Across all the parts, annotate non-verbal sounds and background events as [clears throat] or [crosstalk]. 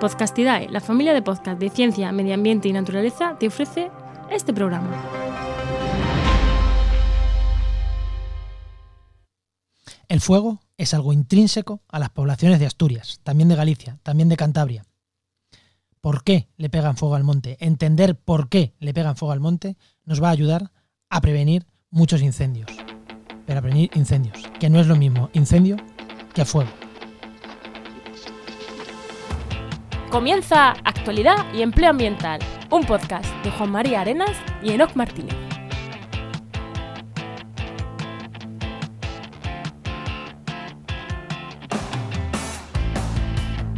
Podcastidae, la familia de podcast de ciencia, medio ambiente y naturaleza, te ofrece este programa. El fuego es algo intrínseco a las poblaciones de Asturias, también de Galicia, también de Cantabria. ¿Por qué le pegan fuego al monte? Entender por qué le pegan fuego al monte nos va a ayudar a prevenir muchos incendios. Pero a prevenir incendios, que no es lo mismo incendio que fuego. Comienza Actualidad y Empleo Ambiental, un podcast de Juan María Arenas y Enoc Martínez.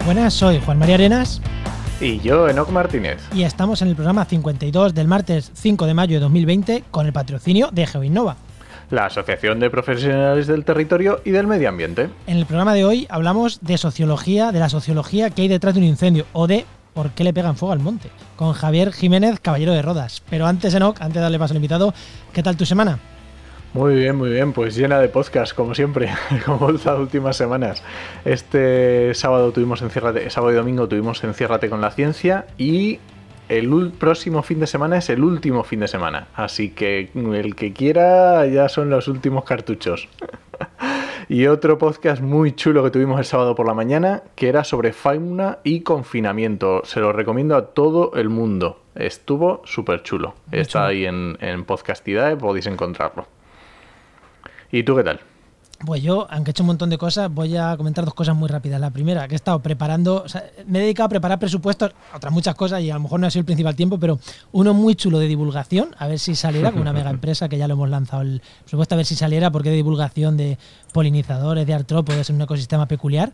Buenas, soy Juan María Arenas Y yo, Enoc Martínez. y estamos en el programa 52 del martes 5 de mayo de 2020 con el patrocinio de GeoInnova. La Asociación de Profesionales del Territorio y del Medio Ambiente. En el programa de hoy hablamos de sociología, de la sociología que hay detrás de un incendio o de por qué le pegan fuego al monte, con Javier Jiménez, caballero de Rodas. Pero antes, Enoc, antes de darle paso al invitado, ¿qué tal tu semana? Muy bien, muy bien, pues llena de podcast, como siempre, [laughs] como las últimas semanas. Este sábado tuvimos Enciérrate, sábado y domingo tuvimos Enciérrate con la ciencia y el próximo fin de semana es el último fin de semana. Así que el que quiera ya son los últimos cartuchos. [laughs] Y otro podcast muy chulo que tuvimos el sábado por la mañana, que era sobre fauna y confinamiento. Se lo recomiendo a todo el mundo. Estuvo súper chulo. Está ahí en, en Podcastidae, podéis encontrarlo. ¿Y tú qué tal? Pues yo, aunque he hecho un montón de cosas, voy a comentar dos cosas muy rápidas. La primera, que he estado preparando, o sea, me he dedicado a preparar presupuestos, otras muchas cosas, y a lo mejor no ha sido el principal tiempo, pero uno muy chulo de divulgación, a ver si saliera, con una mega [laughs] empresa que ya lo hemos lanzado el presupuesto, a ver si saliera, porque de divulgación de polinizadores, de artrópodos en un ecosistema peculiar.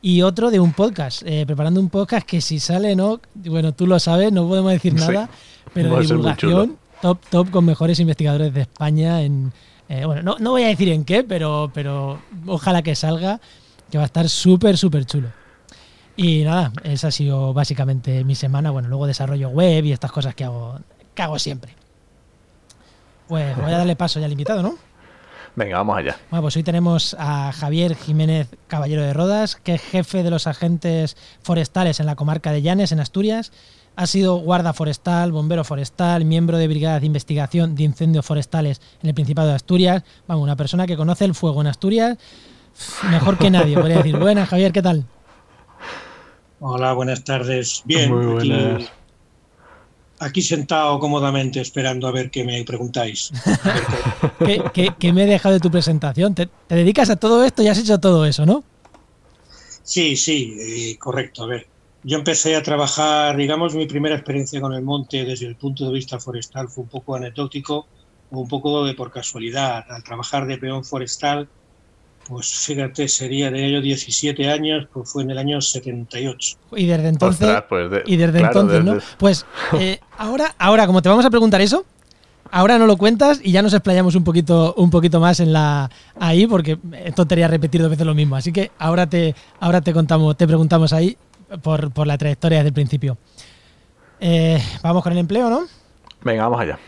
Y otro de un podcast, eh, preparando un podcast que si sale, no, bueno, tú lo sabes, no podemos decir Sí. nada, pero de divulgación, top, top, con mejores investigadores de España en, eh, bueno, no, no voy a decir en qué, pero, pero ojalá que salga, que va a estar súper, súper chulo. Y nada, esa ha sido básicamente mi semana. Bueno, luego desarrollo web y estas cosas que hago, que hago siempre. Pues voy a darle paso ya al invitado, ¿no? Venga, vamos allá. Bueno, pues hoy tenemos a Javier Jiménez Caballero de Rodas, que es jefe de los agentes forestales en la comarca de Llanes, en Asturias. Ha sido guarda forestal, bombero forestal, miembro de brigadas de investigación de incendios forestales en el Principado de Asturias. Vamos, una persona que conoce el fuego en Asturias mejor que nadie, podría decir. Buenas, Javier, ¿qué tal? Hola, buenas tardes. Bien, Muy aquí, buenas. aquí sentado cómodamente esperando a ver qué me preguntáis. A ver qué- [laughs] ¿Qué, qué- qué me he dejado de tu presentación? Te, te dedicas a todo esto y has hecho todo eso, ¿no? Sí, sí, eh, correcto. A ver, yo empecé a trabajar, digamos, mi primera experiencia con el monte desde el punto de vista forestal fue un poco anecdótico o un poco de por casualidad. Al trabajar de peón forestal, pues fíjate, sería de ello 17 años, pues fue en el año 78. Y desde entonces... Ostras, pues de- Y desde claro, entonces, ¿no? Pues eh, [laughs] ahora, ahora, como te vamos a preguntar eso, ahora no lo cuentas y ya nos explayamos un poquito, un poquito más en la ahí, porque es tontería repetir dos veces lo mismo. Así que ahora te, ahora te contamos, te preguntamos ahí por, por la trayectoria desde el principio. Eh, vamos con el empleo, ¿no? Venga, vamos allá.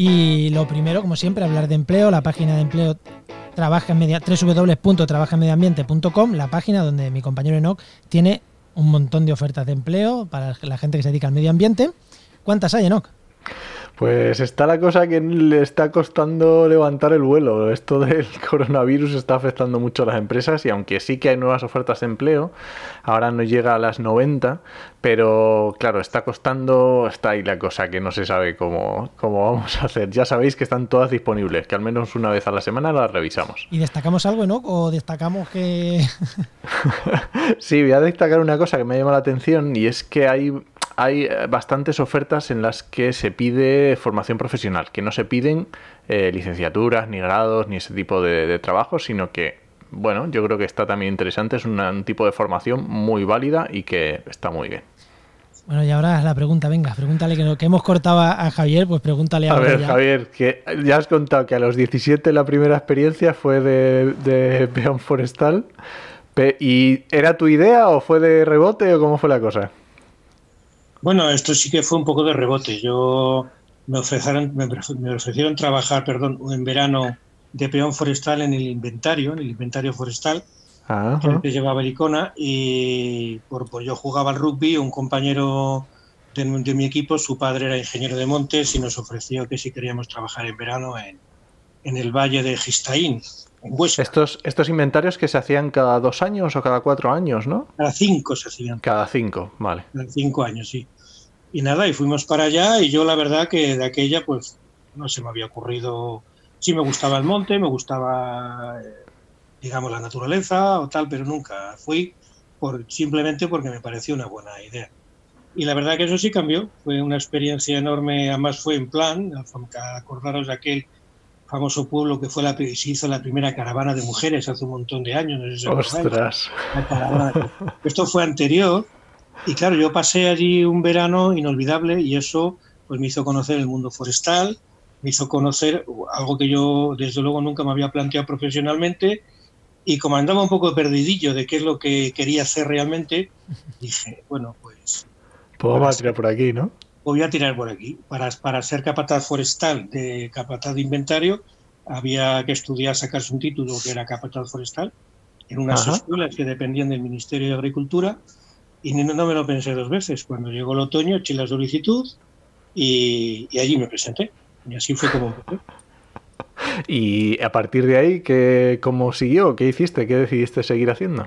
Y lo primero, como siempre, hablar de empleo. La página de empleo trabaja en media, www.trabajaenmedioambiente.com, la página donde mi compañero Enoch tiene un montón de ofertas de empleo para la gente que se dedica al medio ambiente. ¿Cuántas hay, Enoch? Pues está la cosa que le está costando levantar el vuelo. Esto del [laughs] coronavirus está afectando mucho a las empresas y aunque sí que hay nuevas ofertas de empleo, ahora no llega a las 90, pero claro, está costando, está ahí la cosa que no se sabe cómo, cómo vamos a hacer. Ya sabéis que están todas disponibles, que al menos una vez a la semana las revisamos. ¿Y destacamos algo, Enoch? ¿O destacamos que.? [laughs] Sí, voy a destacar una cosa que me ha llamado la atención y es que hay, hay eh, bastantes ofertas en las que se pide formación profesional, que no se piden eh, licenciaturas, ni grados, ni ese tipo de, de trabajo, sino que, bueno, yo creo que está también interesante, es una- un tipo de formación muy válida y que está muy bien. Bueno, y ahora la pregunta, venga, pregúntale que, no- que hemos cortado a a Javier, pues pregúntale A ahora ver, ya. Javier, que ya has contado que a los 17 la primera experiencia fue de, de peón forestal. ¿Y era tu idea o fue de rebote o cómo fue la cosa? Bueno, esto sí que fue un poco de rebote. Yo me ofrecieron, me, ofre- me ofrecieron trabajar, perdón, en verano de peón forestal en el inventario, en el inventario forestal, Ah, que llevaba el Icona, y por, por yo jugaba al rugby, un compañero de, de mi equipo, su padre era ingeniero de montes y nos ofreció que si queríamos trabajar en verano en, en el valle de Gistaín, Huesca. estos, estos inventarios que se hacían cada dos años o cada cuatro años, ¿no? Cada cinco se hacían. Cada cinco, vale. En cinco años, sí. Y nada, y fuimos para allá y yo la verdad que de aquella pues no se me había ocurrido, sí me gustaba el monte, me gustaba, eh, digamos, la naturaleza o tal, pero nunca fui por, simplemente porque me pareció una buena idea. Y la verdad que eso sí cambió, fue una experiencia enorme, además fue en plan, acordaros de aquel famoso pueblo que fue la, se hizo la primera caravana de mujeres hace un montón de años. No sé si. Ostras. Esto fue anterior y claro, yo pasé allí un verano inolvidable y eso pues me hizo conocer el mundo forestal, me hizo conocer algo que yo desde luego nunca me había planteado profesionalmente y como andaba un poco perdidillo de qué es lo que quería hacer realmente, dije, bueno, pues a tirar por aquí, ¿no? Voy a tirar por aquí. Para, para ser capataz forestal de capataz de inventario había que estudiar, sacarse un título que era capataz forestal en unas Ajá. escuelas que dependían del Ministerio de Agricultura y no, no me lo pensé dos veces. Cuando llegó el otoño eché la solicitud y, y allí me presenté. Y así fue como empecé. [laughs] Y a partir de ahí, ¿qué, ¿cómo siguió? ¿Qué hiciste? ¿Qué decidiste seguir haciendo?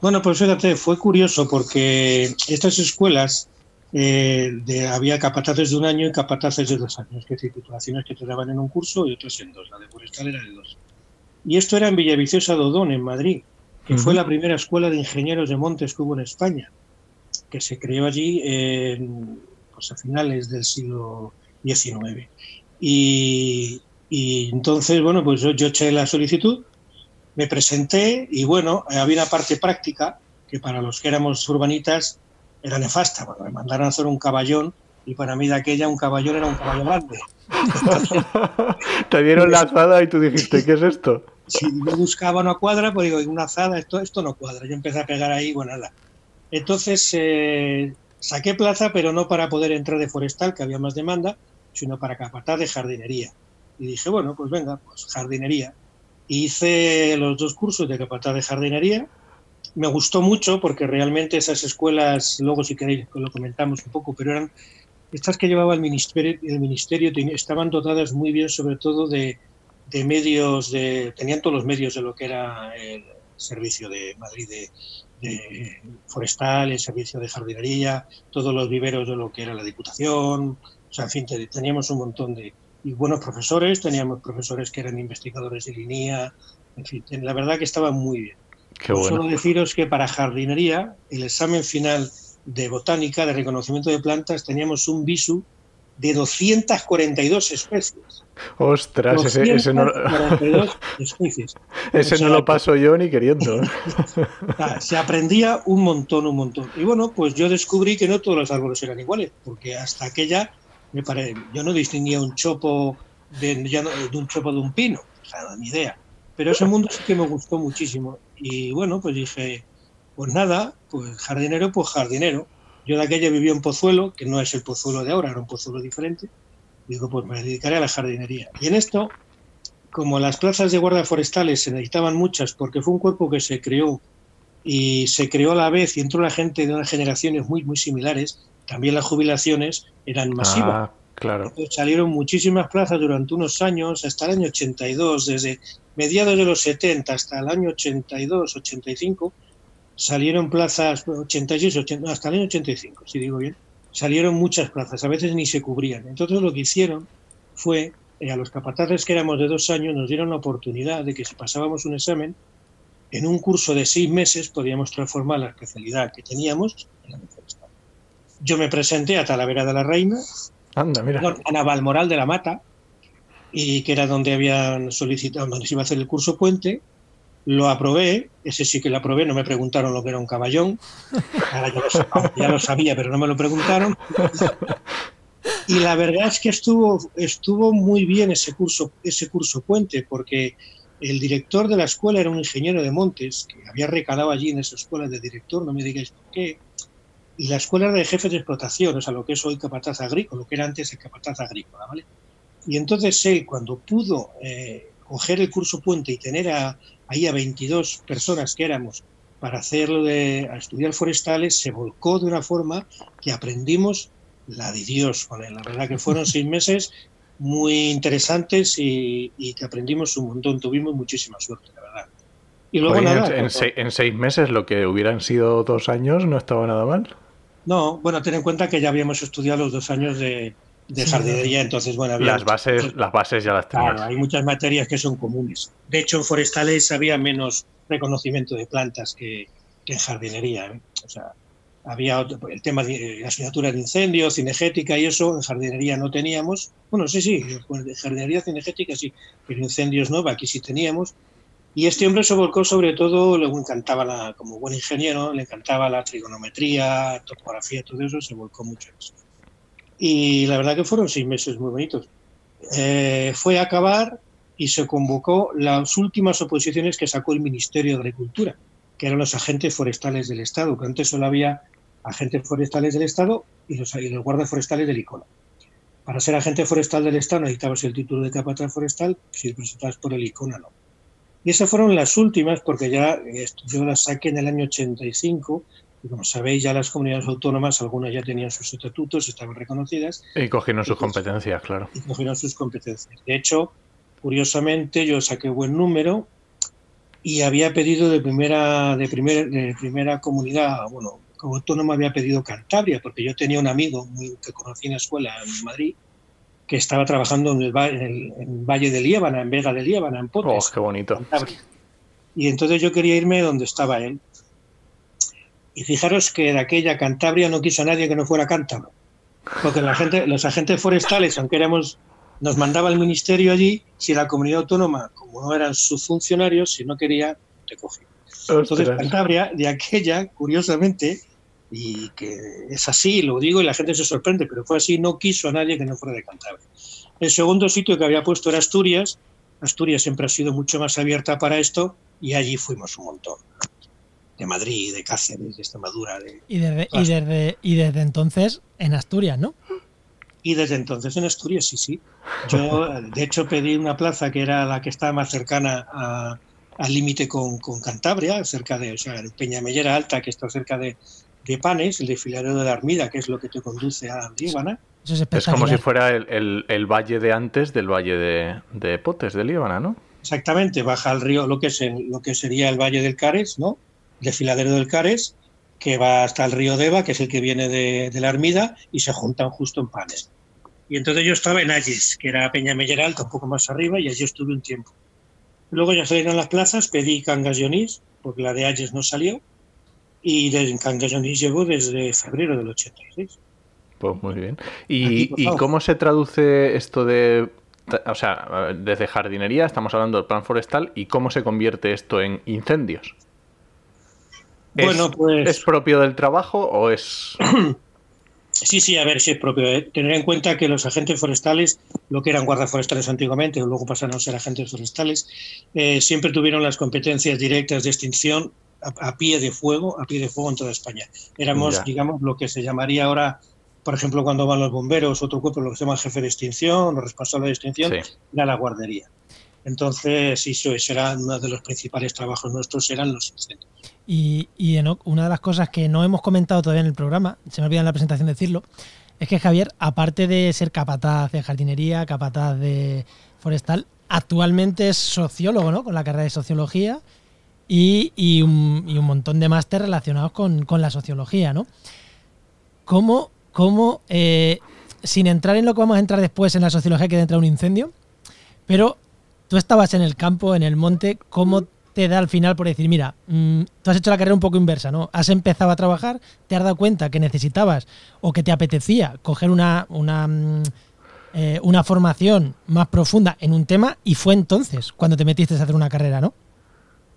Bueno, pues fíjate, fue curioso porque estas escuelas eh, de- había capataces de un año y capataces de dos años, que es decir, titulaciones que te daban en un curso y otras en dos. La de forestal era de dos. Y esto era en Villaviciosa de Odón, en Madrid, que Ujú. fue la primera escuela de ingenieros de montes que hubo en España, que se creó allí en, pues, a finales del siglo XIX. Y, y entonces, bueno, pues yo, yo eché la solicitud me presenté y bueno, había una parte práctica que para los que éramos urbanitas era nefasta. Bueno, me mandaron a hacer un caballón y para mí de aquella un caballón era un caballo grande. [laughs] Te dieron la azada y tú dijiste, ¿qué es esto? Si yo buscaba una cuadra, pues digo, una azada, esto, esto no cuadra. Yo empecé a pegar ahí, bueno, nada. Entonces eh, saqué plaza, pero no para poder entrar de forestal, que había más demanda, sino para capataz de jardinería. Y dije, bueno, pues venga, pues jardinería. Hice los dos cursos de capataz de jardinería. Me gustó mucho porque realmente esas escuelas, luego si queréis lo comentamos un poco, pero eran estas que llevaba el ministerio, el ministerio estaban dotadas muy bien, sobre todo de, medios, de, tenían todos los medios de lo que era el servicio de Madrid de, forestal, el servicio de jardinería, todos los viveros de lo que era la Diputación, o sea, en fin, te- teníamos un montón de buenos profesores, teníamos profesores que eran investigadores de línea, en fin, la verdad que estaba muy bien. Qué Pues bueno. Solo deciros que para jardinería, el examen final de botánica, de reconocimiento de plantas, teníamos un visu de 242 especies. Ostras, ese, ese no, 242 [laughs] especies. ese O sea, no lo paso yo ni queriendo. [laughs] Ah, Se aprendía un montón, un montón. Y bueno, pues yo descubrí que no todos los árboles eran iguales, porque hasta aquella me pare... yo no distinguía un chopo de, ya no- de un chopo de un pino, o sea, ni idea. Pero ese mundo sí que me gustó muchísimo. Y bueno, pues dije, pues nada, pues jardinero, pues jardinero. Yo de aquella vivía en Pozuelo, que no es el Pozuelo de ahora, era un Pozuelo diferente. Digo, pues me dedicaré a la jardinería. Y en esto, como las plazas de guardia forestales se necesitaban muchas, porque fue un cuerpo que se creó y se creó a la vez y entró la gente de unas generaciones muy, muy similares, también las jubilaciones eran masivas. Ah, claro. Entonces salieron muchísimas plazas durante unos años, hasta el año 82, desde mediados de los 70 hasta el año 82, 85, salieron plazas, 86, 80, hasta el año 85, si digo bien, salieron muchas plazas, a veces ni se cubrían. Entonces lo que hicieron fue, eh, a los capataces que éramos de dos años, nos dieron la oportunidad de que si pasábamos un examen, en un curso de seis meses podíamos transformar la especialidad que teníamos en la. Yo me presenté a Talavera de la Reina, Anda, mira. a Navalmoral de la Mata, y que era donde habían solicitado, donde se iba a hacer el curso puente. Lo aprobé, ese sí que lo aprobé, no me preguntaron lo que era un caballón. Ahora ya lo, sabía, pero no me lo preguntaron. Y la verdad es que estuvo, estuvo muy bien ese curso, ese curso puente, porque el director de la escuela era un ingeniero de montes, que había recalado allí en esa escuela de director, no me digáis por qué. Y la escuela era de jefe de explotación, o sea, lo que es hoy capataz agrícola, lo que era antes el capataz agrícola, ¿vale? Y entonces él, cuando pudo, eh, coger el curso puente y tener ahí a 22 personas que éramos para hacerlo de a estudiar forestales, se volcó de una forma que aprendimos la de Dios con él. La verdad que fueron seis meses muy interesantes y, que aprendimos un montón. Tuvimos muchísima suerte, la verdad. Y luego nada, en, en, seis meses, lo que hubieran sido dos años, no estaba nada mal. No, bueno, ten en cuenta que ya habíamos estudiado los dos años de, jardinería, entonces, bueno, había las bases, las bases ya las tenías. Claro, hay muchas materias que son comunes. De hecho, en forestales había menos reconocimiento de plantas que, en jardinería. ¿eh? O sea, había el tema de la asignatura de incendios, cinegética y eso, en jardinería no teníamos. Bueno, sí, sí, en jardinería cinegética sí, pero incendios no, aquí sí teníamos. Y este hombre se volcó sobre todo, le encantaba, la, como buen ingeniero, le encantaba la trigonometría, topografía, todo eso, se volcó mucho en eso. Y la verdad que fueron seis meses muy bonitos. Eh, fue a acabar y se convocó las últimas oposiciones que sacó el Ministerio de Agricultura, que eran los agentes forestales del Estado, que antes solo había agentes forestales del Estado y los, y guardas forestales del ICONA. Para ser agente forestal del Estado necesitabas el título de capataz forestal, si presentabas por el ICONA no. Y esas fueron las últimas, porque ya yo las saqué en el año 85, y como sabéis, ya las comunidades autónomas, algunas ya tenían sus estatutos, estaban reconocidas. Y cogieron sus competencias, claro. Y cogieron sus competencias. De hecho, curiosamente, yo saqué buen número y había pedido de primera, de primera, de primera comunidad, bueno, como autónoma había pedido Cantabria, porque yo tenía un amigo muy, que conocí en la escuela en Madrid, que estaba trabajando en el, Valle de Líbana, en Vega de Líbana, en Potes. Oh, qué bonito. Y entonces yo quería irme donde estaba él. Y fijaros que de aquella Cantabria no quiso a nadie que no fuera cántabro. Porque la gente, los agentes forestales, aunque éramos, nos mandaba el ministerio allí, si la comunidad autónoma, como no eran sus funcionarios, si no quería, te cogía. Entonces Cantabria, de aquella, curiosamente, y que es así, lo digo y la gente se sorprende, pero fue así, no quiso a nadie que no fuera de Cantabria. El segundo sitio que había puesto era Asturias, Asturias siempre ha sido mucho más abierta para esto y allí fuimos un montón. De Madrid, de Cáceres, de Extremadura. De, y, desde, y, desde, y desde entonces en Asturias, ¿no? Y desde entonces en Asturias, sí, sí. Yo, [laughs] de hecho, pedí una plaza que era la que estaba más cercana al límite con, con, Cantabria, cerca de, o sea, Peñamellera Alta, que está cerca de, de Panes, el desfiladero de la Armida, que es lo que te conduce a Líbana. Es, como si fuera el, valle de antes del valle de, Potes, de Líbana, ¿no? Exactamente, baja al río lo que, es lo que sería el valle del Cares, ¿no? Desfiladero del Cares, que va hasta el río Deva, que es el que viene de, la Armida, y se juntan justo en Panes. Y entonces yo estaba en Ayes, que era Peña Alta, un poco más arriba, y allí estuve un tiempo. Luego ya salieron las plazas, pedí Cangas porque la de Ayes no salió, y Cangallonis llevo desde febrero del 86. Pues muy bien. ¿Y, cómo se traduce esto de o sea, desde jardinería estamos hablando del plan forestal y cómo se convierte esto en incendios. Bueno, pues. ¿Es propio del trabajo o es.? [clears throat] Sí, sí, a ver, sí es propio. ¿eh? Tener en cuenta que los agentes forestales, lo que eran guardas forestales antiguamente, luego pasaron a ser agentes forestales, eh, siempre tuvieron las competencias directas de extinción a, pie de fuego, a pie de fuego en toda España. Éramos, digamos, lo que se llamaría ahora, por ejemplo, cuando van los bomberos, otro cuerpo, lo que se llama jefe de extinción o responsable de extinción, era la guardería. Entonces, eso, era uno de los principales trabajos nuestros, eran los incendios. Y, y una de las cosas que no hemos comentado todavía en el programa, se me olvida en la presentación decirlo, es que Javier, aparte de ser capataz de jardinería, capataz de forestal, actualmente es sociólogo, ¿no? Con la carrera de sociología y, un, montón de máster relacionados con, la sociología, ¿no? ¿Cómo, cómo eh, sin entrar en lo que vamos a entrar después en la sociología que entra un incendio, pero tú estabas en el campo, en el monte, ¿cómo te da al final por decir, mira, mm, tú has hecho la carrera un poco inversa, ¿no? Has empezado a trabajar, te has dado cuenta que necesitabas o que te apetecía coger una, una, mm, eh, una formación más profunda en un tema y fue entonces cuando te metiste a hacer una carrera, ¿no?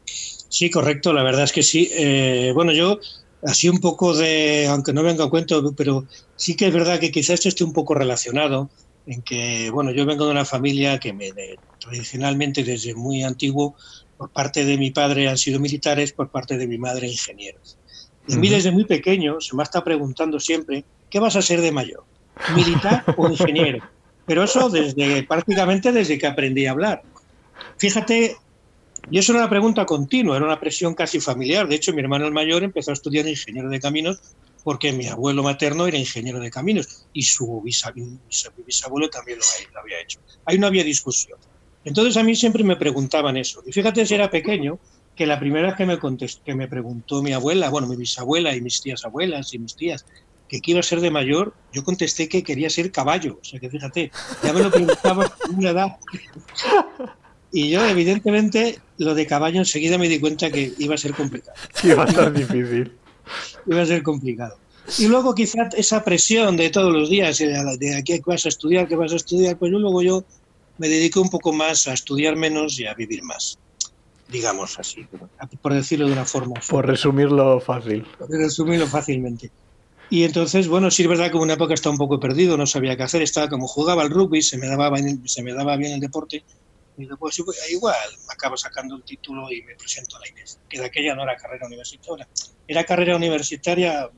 Sí, correcto, la verdad es que sí. Eh, bueno, yo así un poco de, aunque no venga a cuento, pero sí que es verdad que quizás esto esté un poco relacionado en que, bueno, yo vengo de una familia que me, tradicionalmente desde muy antiguo, por parte de mi padre han sido militares, por parte de mi madre ingenieros. Y a mí desde muy pequeño se me está preguntando siempre, ¿qué vas a ser de mayor? ¿Militar [laughs] o ingeniero? Pero eso desde prácticamente desde que aprendí a hablar. Fíjate, y eso era una pregunta continua, era una presión casi familiar. De hecho, mi hermano el mayor empezó a estudiar ingeniero de caminos porque mi abuelo materno era ingeniero de caminos y su bisabuelo también lo había hecho. Ahí no había discusión. Entonces a mí siempre me preguntaban eso. Y fíjate si era pequeño, que la primera vez que me, contestó, que me preguntó mi abuela, bueno, mi bisabuela y mis tías abuelas y mis tías, que a ser de mayor, yo contesté que quería ser caballo. O sea que fíjate, ya me lo preguntaba [laughs] a una edad. Y yo, evidentemente, lo de caballo enseguida me di cuenta que iba a ser complicado. Iba a ser difícil. Iba a ser complicado. Y luego quizá esa presión de todos los días, de aquí vas a estudiar, que vas a estudiar, pues luego yo me dediqué un poco más a estudiar menos y a vivir más, digamos así, por decirlo de una forma. Por resumirlo fácil. Por resumirlo fácilmente. Y entonces, bueno, sí es verdad que en una época estaba un poco perdido, no sabía qué hacer, estaba como jugaba al rugby, se me daba bien, se me daba bien el deporte, después pues, igual acabo sacando el título y me presento a la INES, que de aquella no era carrera universitaria, era carrera universitaria,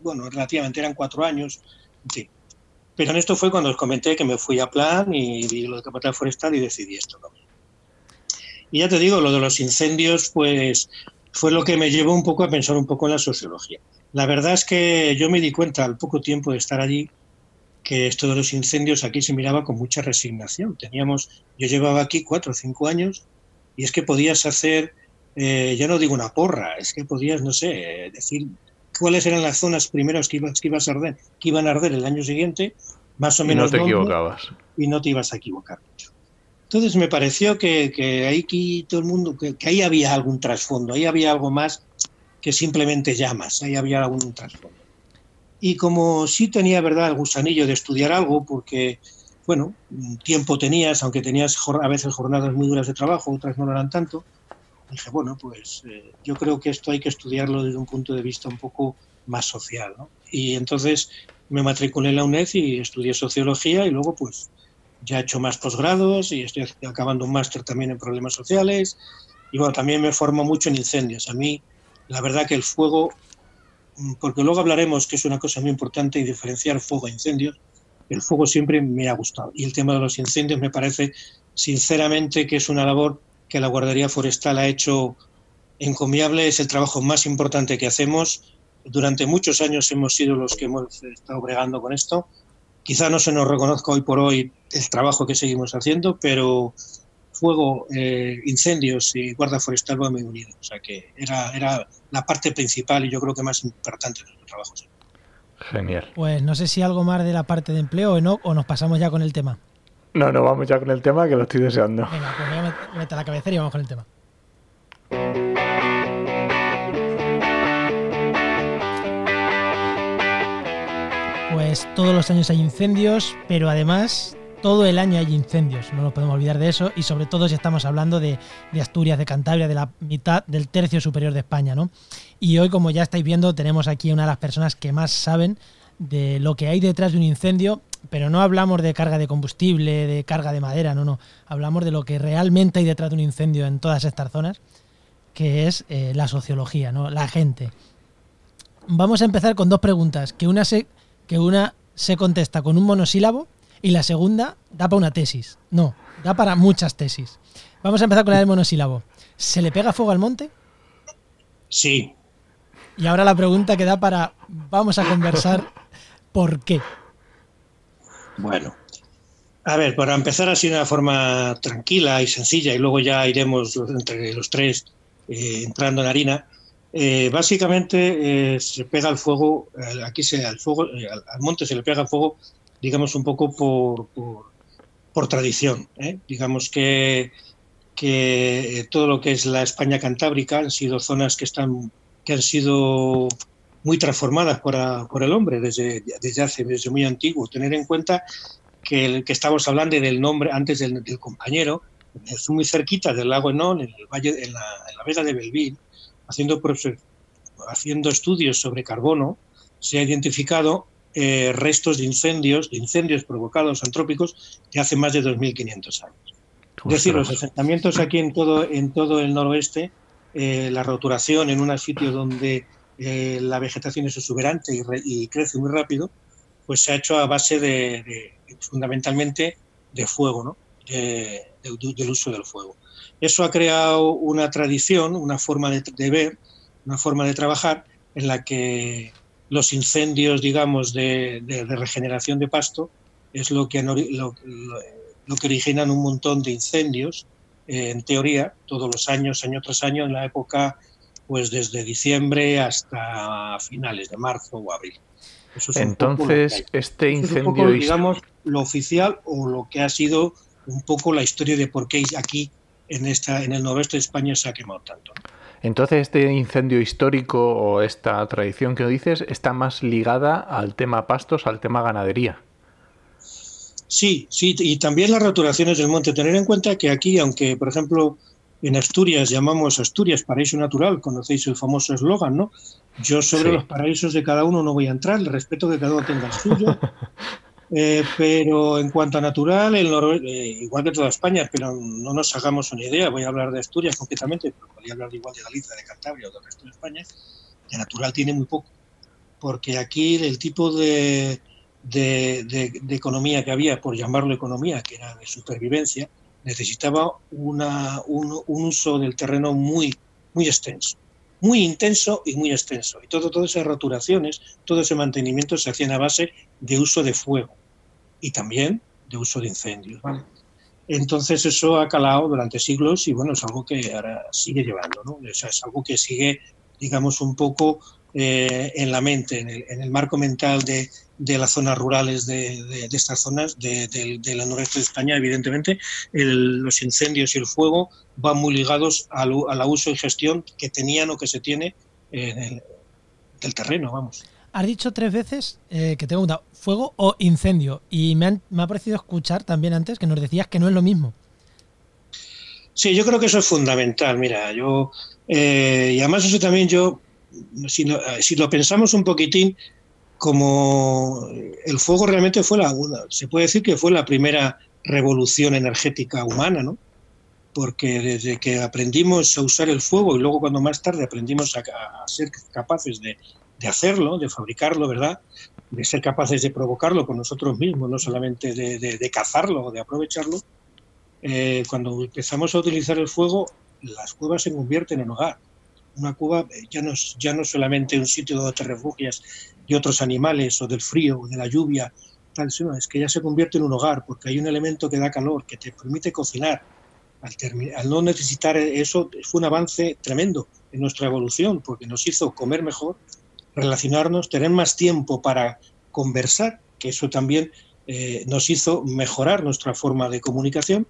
bueno, relativamente eran cuatro años, en fin. Pero en esto fue cuando os comenté que me fui a plan y vi lo de capital forestal y decidí esto Y ya te digo, lo de los incendios, pues fue lo que me llevó un poco a pensar un poco en la sociología. La verdad es que yo me di cuenta al poco tiempo de estar allí que esto de los incendios aquí se miraba con mucha resignación. Teníamos, yo llevaba aquí cuatro o cinco años y es que podías hacer, eh, ya no digo una porra, es que podías, no sé, decir cuáles eran las zonas primeras que, ibas, que, ibas a arder, que iban a arder el año siguiente, más o menos. Y no te equivocabas. Y no te ibas a equivocar mucho. Entonces me pareció que, que ahí todo el mundo, que, ahí había algún trasfondo, ahí había algo más que simplemente llamas, ahí había algún trasfondo. Y como sí tenía, verdad, el gusanillo de estudiar algo, porque, bueno, tiempo tenías, aunque tenías a veces jornadas muy duras de trabajo, otras no lo eran tanto, dije, bueno, pues eh, yo creo que esto hay que estudiarlo desde un punto de vista un poco más social. Y entonces me matriculé en la UNED y estudié sociología y luego pues ya he hecho más posgrados y estoy acabando un máster también en problemas sociales. Y bueno, también me formo mucho en incendios. A mí, la verdad que el fuego, porque luego hablaremos que es una cosa muy importante y diferenciar fuego e incendios, el fuego siempre me ha gustado. Y el tema de los incendios me parece sinceramente que es una labor que la Guardería Forestal ha hecho encomiable, es el trabajo más importante que hacemos. Durante muchos años hemos sido los que hemos estado bregando con esto. Quizá no se nos reconozca hoy por hoy el trabajo que seguimos haciendo, pero fuego, eh, incendios y guarda forestal van muy unidos. O sea que era, era la parte principal y yo creo que más importante de nuestro trabajo. Genial. Pues no sé si algo más de la parte de empleo o no, o nos pasamos ya con el tema. No, no, vamos ya con el tema que lo estoy deseando. Venga, pues voy a meter la cabecera y vamos con el tema. Pues todos los años hay incendios, pero además todo el año hay incendios, no nos podemos olvidar de eso, y sobre todo si estamos hablando de, Asturias, de Cantabria, de la mitad del tercio superior de España, ¿no? Y hoy, como ya estáis viendo, tenemos aquí una de las personas que más saben de lo que hay detrás de un incendio pero no hablamos de carga de combustible, de carga de madera, no, no. Hablamos de lo que realmente hay detrás de un incendio en todas estas zonas, que es eh, la sociología, ¿no? La gente. Vamos a empezar con dos preguntas, que una se, que una se contesta con un monosílabo y la segunda da para una tesis. No, da para muchas tesis. Vamos a empezar con la del monosílabo. ¿Se le pega fuego al monte? Sí. Y ahora la pregunta que da para, vamos a conversar, ¿por qué? Bueno, a ver, para empezar así de una forma tranquila y sencilla, y luego ya iremos entre los tres eh, entrando en harina. Eh, básicamente eh, se pega el fuego, aquí se, al, fuego, al, monte se le pega el fuego, digamos, un poco por, por, tradición. Digamos que, que todo lo que es la España cantábrica han sido zonas que, están, que han sido muy transformadas por, por el hombre desde, desde hace desde muy antiguo. Tener en cuenta que, el, que estamos hablando del nombre antes del, compañero, es muy cerquita del lago Enón, en el valle, en la, en la de Belville, haciendo, haciendo estudios sobre carbono, se ha identificado eh, restos de incendios, de incendios provocados antrópicos de hace más de 2.500 años. Es decir, los asentamientos aquí en todo, en todo el noroeste, eh, la roturación en un sitio donde eh, la vegetación es exuberante y, crece muy rápido, pues se ha hecho a base de, fundamentalmente de fuego, ¿no? de, del uso del fuego. Eso ha creado una tradición, una forma de, ver, una forma de trabajar en la que los incendios, digamos, de, regeneración de pasto es lo que, lo, que originan un montón de incendios, eh, en teoría, todos los años, año tras año, en la época, pues desde diciembre hasta finales de marzo o abril. Entonces, este incendio... digamos, lo oficial o lo que ha sido un poco la historia de por qué aquí en, esta, en el noroeste de España se ha quemado tanto. Entonces, este incendio histórico o esta tradición que dices está más ligada al tema pastos, al tema ganadería. Sí, sí, y también las roturaciones del monte. Tener en cuenta que aquí, aunque, por ejemplo, en Asturias llamamos Asturias paraíso natural, conocéis el famoso eslogan, ¿no? Yo sobre los paraísos de cada uno no voy a entrar, el respeto que cada uno tenga el suyo. [laughs] Eh, pero en cuanto a natural, el eh, igual que toda España, pero no nos hagamos una idea, voy a hablar de Asturias concretamente, pero podría hablar igual de Galicia, de Cantabria o del resto de España, de natural tiene muy poco, porque aquí el tipo de, de, economía que había, por llamarlo economía, que era de supervivencia, necesitaba una, un, un uso del terreno muy, muy extenso muy intenso y muy extenso. Y todo, todas esas roturaciones, todo ese mantenimiento se hacían a base de uso de fuego y también de uso de incendios. Entonces eso ha calado durante siglos y bueno, es algo que ahora sigue llevando, ¿no? es algo que sigue, digamos, un poco eh, en la mente, en el, marco mental de, las zonas rurales de, estas zonas, de, la noreste de España, evidentemente, los incendios y el fuego van muy ligados al, uso y gestión que tenían o que se tiene en del terreno, vamos. Has dicho tres veces eh, que tengo fuego o incendio y me, me ha parecido escuchar también antes que nos decías que no es lo mismo. Sí, yo creo que eso es fundamental. Mira, yo eh, y además eso también yo si lo, pensamos un poquitín, como el fuego realmente fue la, se puede decir que fue la primera revolución energética humana, ¿no? Porque desde que aprendimos a usar el fuego y luego cuando más tarde aprendimos a, ser capaces de, hacerlo, de fabricarlo, ¿verdad? De ser capaces de provocarlo con nosotros mismos, no solamente de, cazarlo o de aprovecharlo, eh, cuando empezamos a utilizar el fuego, las cuevas se convierten en hogar una cueva eh, ya no, es, ya no solamente un sitio donde te refugias de otros animales o del frío o de la lluvia, tal, sino es que ya se convierte en un hogar porque hay un elemento que da calor, que te permite cocinar. Al, al no necesitar eso fue un avance tremendo en nuestra evolución porque nos hizo comer mejor, relacionarnos, tener más tiempo para conversar, que eso también eh, nos hizo mejorar nuestra forma de comunicación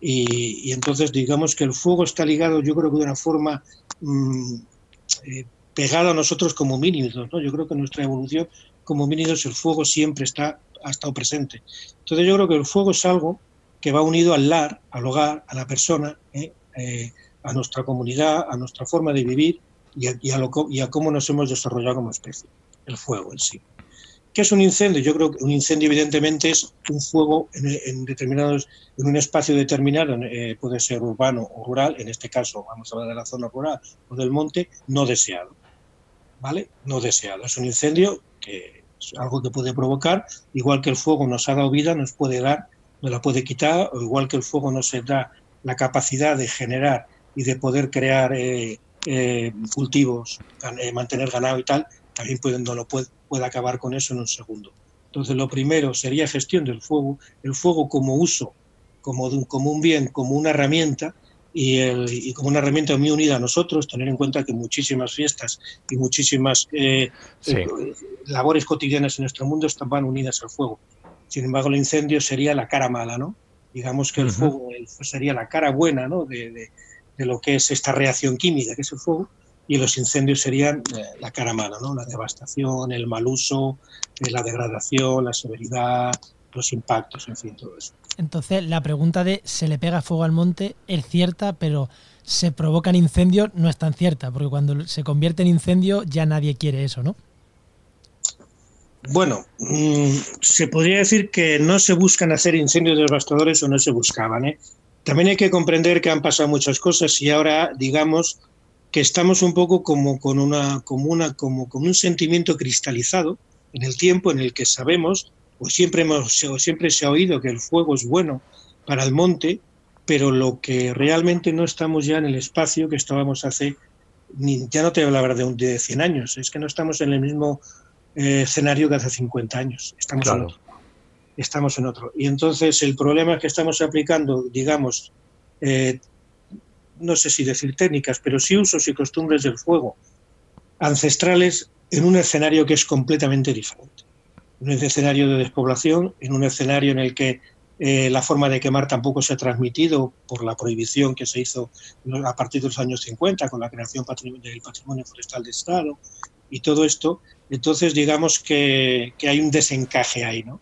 y, entonces digamos que el fuego está ligado, yo creo que de una forma mm, eh, pegada a nosotros como mínimos. ¿no? Yo creo que nuestra evolución como mínimos el fuego siempre está, ha estado presente. Entonces yo creo que el fuego es algo que va unido al lar, al hogar, a la persona. Eh, a nuestra comunidad, a nuestra forma de vivir y a, a cómo nos hemos desarrollado como especie, el fuego en sí. ¿Qué es un incendio? Yo creo que un incendio evidentemente es un fuego en, determinados, en un espacio determinado, eh, puede ser urbano o rural, en este caso vamos a hablar de la zona rural o del monte, no deseado. ¿Vale? No deseado. Es un incendio que es algo que puede provocar, igual que el fuego nos ha dado vida, nos puede dar, nos la puede quitar, o igual que el fuego nos da la capacidad de generar y de poder crear eh, eh, cultivos, mantener ganado y tal, también puede, no lo puede, puede acabar con eso en un segundo. Entonces, lo primero sería gestión del fuego, el fuego como uso, como, un, como un bien, como una herramienta, y, el, como una herramienta muy unida a nosotros, tener en cuenta que muchísimas fiestas y muchísimas eh, eh, labores cotidianas en nuestro mundo están van unidas al fuego. Sin embargo, el incendio sería la cara mala, ¿no? Digamos que el fuego sería la cara buena, ¿no? de, lo que es esta reacción química, que es el fuego, y los incendios serían eh, la cara mala, ¿no? la devastación, el mal uso, eh, la degradación, la severidad, los impactos, en fin, todo eso. Entonces, la pregunta de ¿se le pega fuego al monte? es cierta, pero ¿se provocan incendios? no es tan cierta, porque cuando se convierte en incendio ya nadie quiere eso, ¿no? Bueno, mm, se podría decir que no se buscan hacer incendios devastadores o no se buscaban. ¿eh? También hay que comprender que han pasado muchas cosas y ahora, digamos, que estamos un poco como con una, como una, como con un sentimiento cristalizado en el tiempo en el que sabemos, o siempre hemos, siempre se ha oído que el fuego es bueno para el monte, pero lo que realmente no estamos ya en el espacio que estábamos hace, ya no te hablar de, un, de 100 años, es que no estamos en el mismo eh, escenario que hace 50 años, estamos en otro. Estamos en otro. Y entonces el problema es que estamos aplicando, digamos, eh, no sé si decir técnicas, pero sí usos y costumbres del fuego ancestrales en un escenario que es completamente diferente. En un escenario de despoblación, en un escenario en el que eh, la forma de quemar tampoco se ha transmitido por la prohibición que se hizo a partir de los años 50 con la creación del patrimonio forestal de Estado y todo esto. Entonces, digamos que, hay un desencaje ahí, ¿no?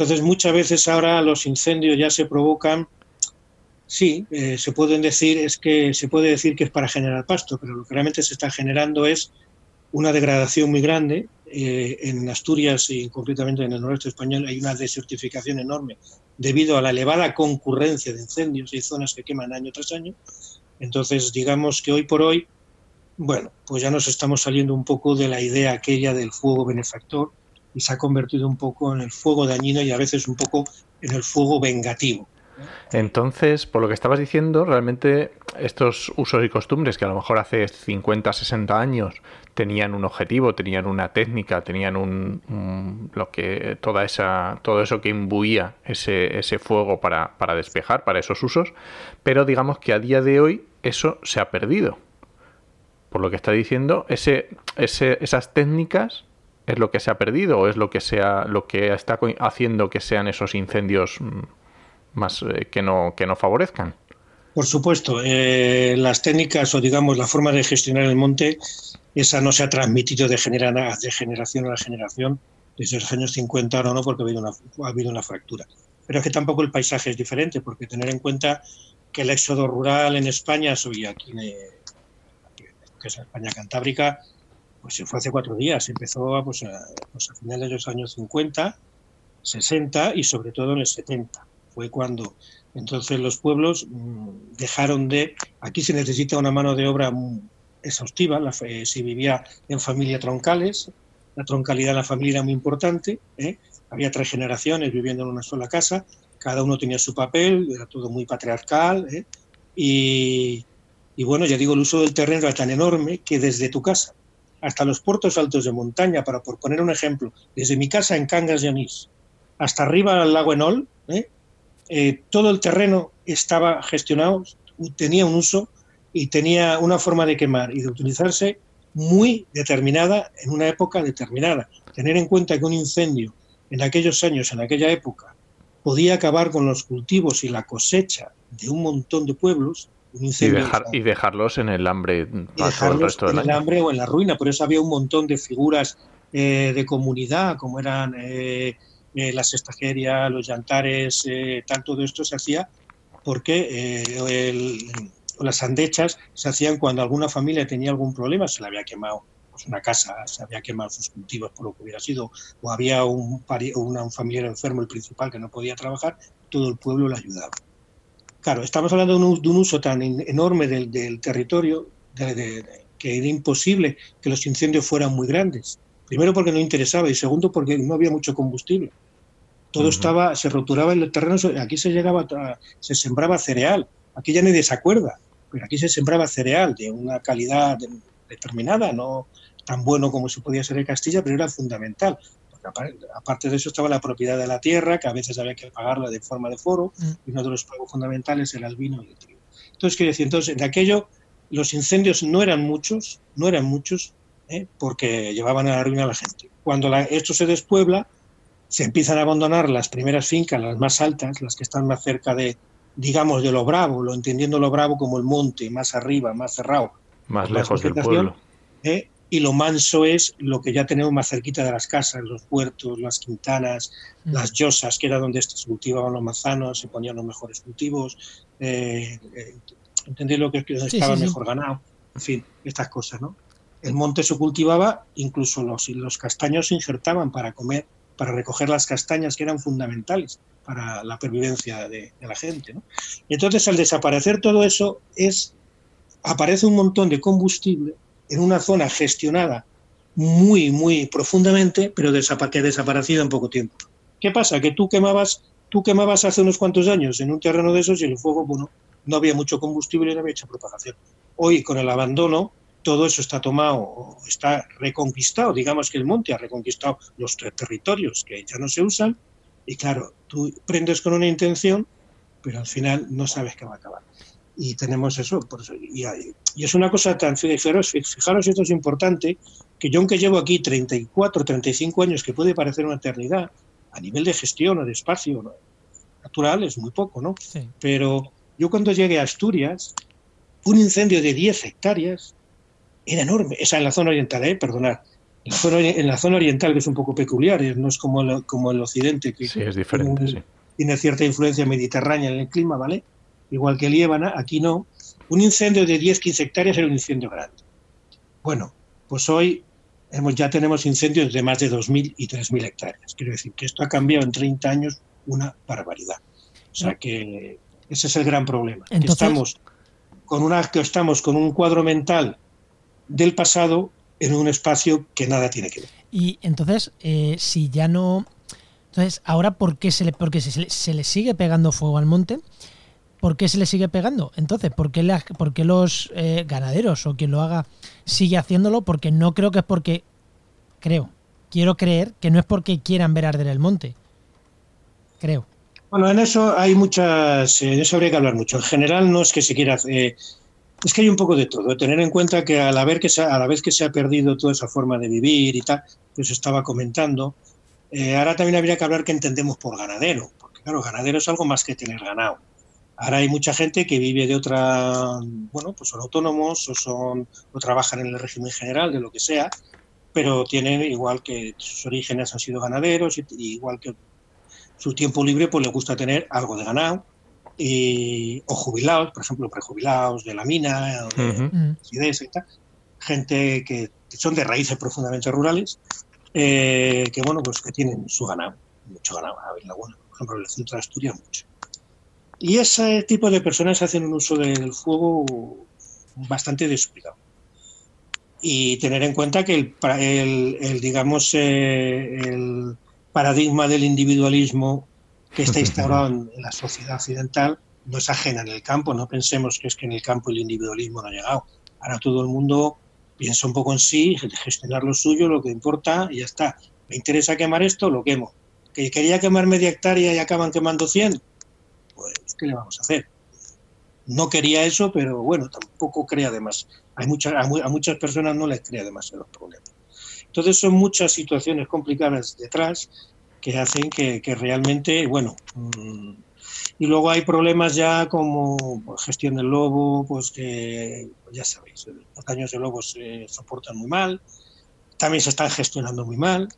Entonces, muchas veces ahora los incendios ya se provocan, sí, eh, se pueden decir, es que se puede decir que es para generar pasto, pero lo que realmente se está generando es una degradación muy grande. Eh, en Asturias y concretamente en el noreste español hay una desertificación enorme debido a la elevada concurrencia de incendios y zonas que queman año tras año. Entonces, digamos que hoy por hoy, bueno, pues ya nos estamos saliendo un poco de la idea aquella del fuego benefactor y se ha convertido un poco en el fuego dañino y a veces un poco en el fuego vengativo. Entonces, por lo que estabas diciendo, realmente estos usos y costumbres que a lo mejor hace 50, 60 años tenían un objetivo, tenían una técnica, tenían un, lo que toda esa todo eso que imbuía ese, ese fuego para, para despejar, para esos usos, pero digamos que a día de hoy eso se ha perdido. Por lo que está diciendo, ese, ese, esas técnicas es lo que se ha perdido o es lo que sea lo que está haciendo que sean esos incendios mm, más eh, que no que no favorezcan. Por supuesto, eh, las técnicas o digamos la forma de gestionar el monte, esa no se ha transmitido de, de generación a generación desde los años 50 ahora no, porque ha habido, una, ha habido una fractura. Pero es que tampoco el paisaje es diferente, porque tener en cuenta que el éxodo rural en España, soy aquí, que es España cantábrica, pues se fue hace cuatro días, empezó pues, a, pues a finales de los años 50, 60 y sobre todo en el 70. Fue cuando entonces los pueblos mm, dejaron de... Aquí se necesita una mano de obra exhaustiva, la, se vivía en familias troncales, la troncalidad en la familia era muy importante, ¿eh? había tres generaciones viviendo en una sola casa, cada uno tenía su papel, era todo muy patriarcal, ¿eh? y, y, bueno, ya digo, el uso del terreno era tan enorme que desde tu casa hasta los puertos altos de montaña, para por poner un ejemplo, desde mi casa en Cangas de Onís hasta arriba al lago Enol, ¿eh? Eh, todo el terreno estaba gestionado, tenía un uso y tenía una forma de quemar y de utilizarse muy determinada en una época determinada. Tener en cuenta que un incendio en aquellos años, en aquella época, podía acabar con los cultivos y la cosecha de un montón de pueblos. Y, dejar, y, dejarlos en el hambre en el hambre o en la ruina. Por eso había un montón de figuras eh, de comunidad, como eran eh, la sextageria, los yantares, eh, tal, todo esto se hacía porque eh, las andechas se hacían cuando alguna familia tenía algún problema, se le había quemado pues, una casa, se había quemado sus cultivos por lo que hubiera sido, o había un, un familiar enfermo, el principal, que no podía trabajar, todo el pueblo le ayudaba. Claro, estamos hablando de un, uso tan enorme del, territorio que era imposible que los incendios fueran muy grandes. Primero porque no interesaba y segundo porque no había mucho combustible. Todo estaba, se roturaba el terreno, aquí se llegaba, se sembraba cereal. Aquí ya nadie se acuerda, pero aquí se sembraba cereal de una calidad determinada, no tan bueno como se podía ser en Castilla, pero era fundamental. Porque aparte de eso estaba la propiedad de la tierra, que a veces había que pagarla de forma de foro, mm. y uno de los pagos fundamentales era el vino y el trigo. Entonces, quiero decir, entonces, de aquello, los incendios no eran muchos, no eran muchos, ¿eh? porque llevaban a la ruina a la gente. Cuando esto se despuebla, se empiezan a abandonar las primeras fincas, las más altas, las que están más cerca de, digamos, de lo bravo, lo entendiendo lo bravo como el monte, más arriba, más cerrado. Más lejos del pueblo. ¿eh? Y lo manso es lo que ya tenemos más cerquita de las casas, los puertos, las quintanas, mm. las yosas, que era donde se cultivaban los manzanos, se ponían los mejores cultivos, eh, eh lo que es que estaba mejor ganado, en fin, estas cosas, ¿no? el monte se cultivaba, incluso los, los castaños se injertaban para comer, para recoger las castañas que eran fundamentales para la pervivencia de, la gente. Y entonces al desaparecer todo eso es aparece un montón de combustible en una zona gestionada muy, muy profundamente, pero que desaparecido en poco tiempo. ¿Qué pasa? Que tú quemabas tú quemabas hace unos cuantos años en un terreno de esos y el fuego, bueno, no había mucho combustible y no había hecha propagación. Hoy, con el abandono, todo eso está tomado, está reconquistado. Digamos que el monte ha reconquistado los territorios que ya no se usan. Y claro, tú prendes con una intención, pero al final no sabes qué va a acabar. Y tenemos eso. y, y, es una cosa tan. Fijaros, fijaros, esto es importante, que yo, aunque llevo aquí 34, 35 años, que puede parecer una eternidad, a nivel de gestión o de espacio natural es muy poco, ¿no? Pero yo cuando llegué a Asturias, un incendio de 10 hectáreas era enorme. Esa en la zona oriental, ¿eh? Perdonad. En la, zona, oriental, que es un poco peculiar, no es como el, como el occidente, que sí, es diferente, tiene, cierta influencia mediterránea en el clima, ¿vale? Igual que Líbana, aquí no. Un incendio de 10-15 hectáreas era un incendio grande. Bueno, pues hoy hemos, ya tenemos incendios de más de 2.000 y 3.000 hectáreas. Quiero decir que esto ha cambiado en 30 años una barbaridad. O sea que ese es el gran problema. estamos con una que estamos con un cuadro mental del pasado en un espacio que nada tiene que ver. Y entonces, eh, si ya no... Entonces, ahora, ¿por qué se le, porque se, le sigue pegando fuego al monte? ¿Por qué se le sigue pegando? Entonces, ¿por qué, los eh, ganaderos o quien lo haga sigue haciéndolo? Porque no creo que es porque, creo, quiero creer que no es porque quieran ver arder el monte. Creo. Bueno, en eso hay muchas, en eso habría que hablar mucho. En general no es que se quiera, eh, es que hay un poco de todo. Tener en cuenta que a la, vez que se, a la vez que se ha perdido toda esa forma de vivir y tal, que os estaba comentando, eh, ahora también habría que hablar qué entendemos por ganadero, porque claro, ganadero es algo más que tener ganado. Ahora hay mucha gente que vive de otra, bueno, pues son autónomos o son o trabajan en el régimen general de lo que sea, pero tienen igual que sus orígenes han sido ganaderos y igual que su tiempo libre pues le gusta tener algo de ganado y, o jubilados, por ejemplo, prejubilados de la mina, o de gente que son de raíces profundamente rurales, eh, que bueno, pues que tienen su ganado, mucho ganado, a ver, por ejemplo, en el centro de Asturias mucho. Y ese tipo de personas hacen un uso del fuego bastante descuidado. Y tener en cuenta que el, el, digamos, eh, el paradigma del individualismo que está [laughs] instaurado en la sociedad occidental no es ajena en el campo. No pensemos que es que en el campo el individualismo no ha llegado. Ahora todo el mundo piensa un poco en sí, gestionar lo suyo, lo que importa y ya está. Me interesa quemar esto, lo quemo. Que quería quemar media hectárea y acaban quemando 100, pues ¿qué le vamos a hacer? No quería eso, pero bueno, tampoco crea además. Hay muchas, a, muchas personas no les crea demasiado los problemas. Entonces son muchas situaciones complicadas detrás que hacen que, realmente, bueno, mm, y luego hay problemas ya como pues, gestión del lobo, pues que ya sabéis, los daños de lobo se soportan muy mal, también se están gestionando muy mal.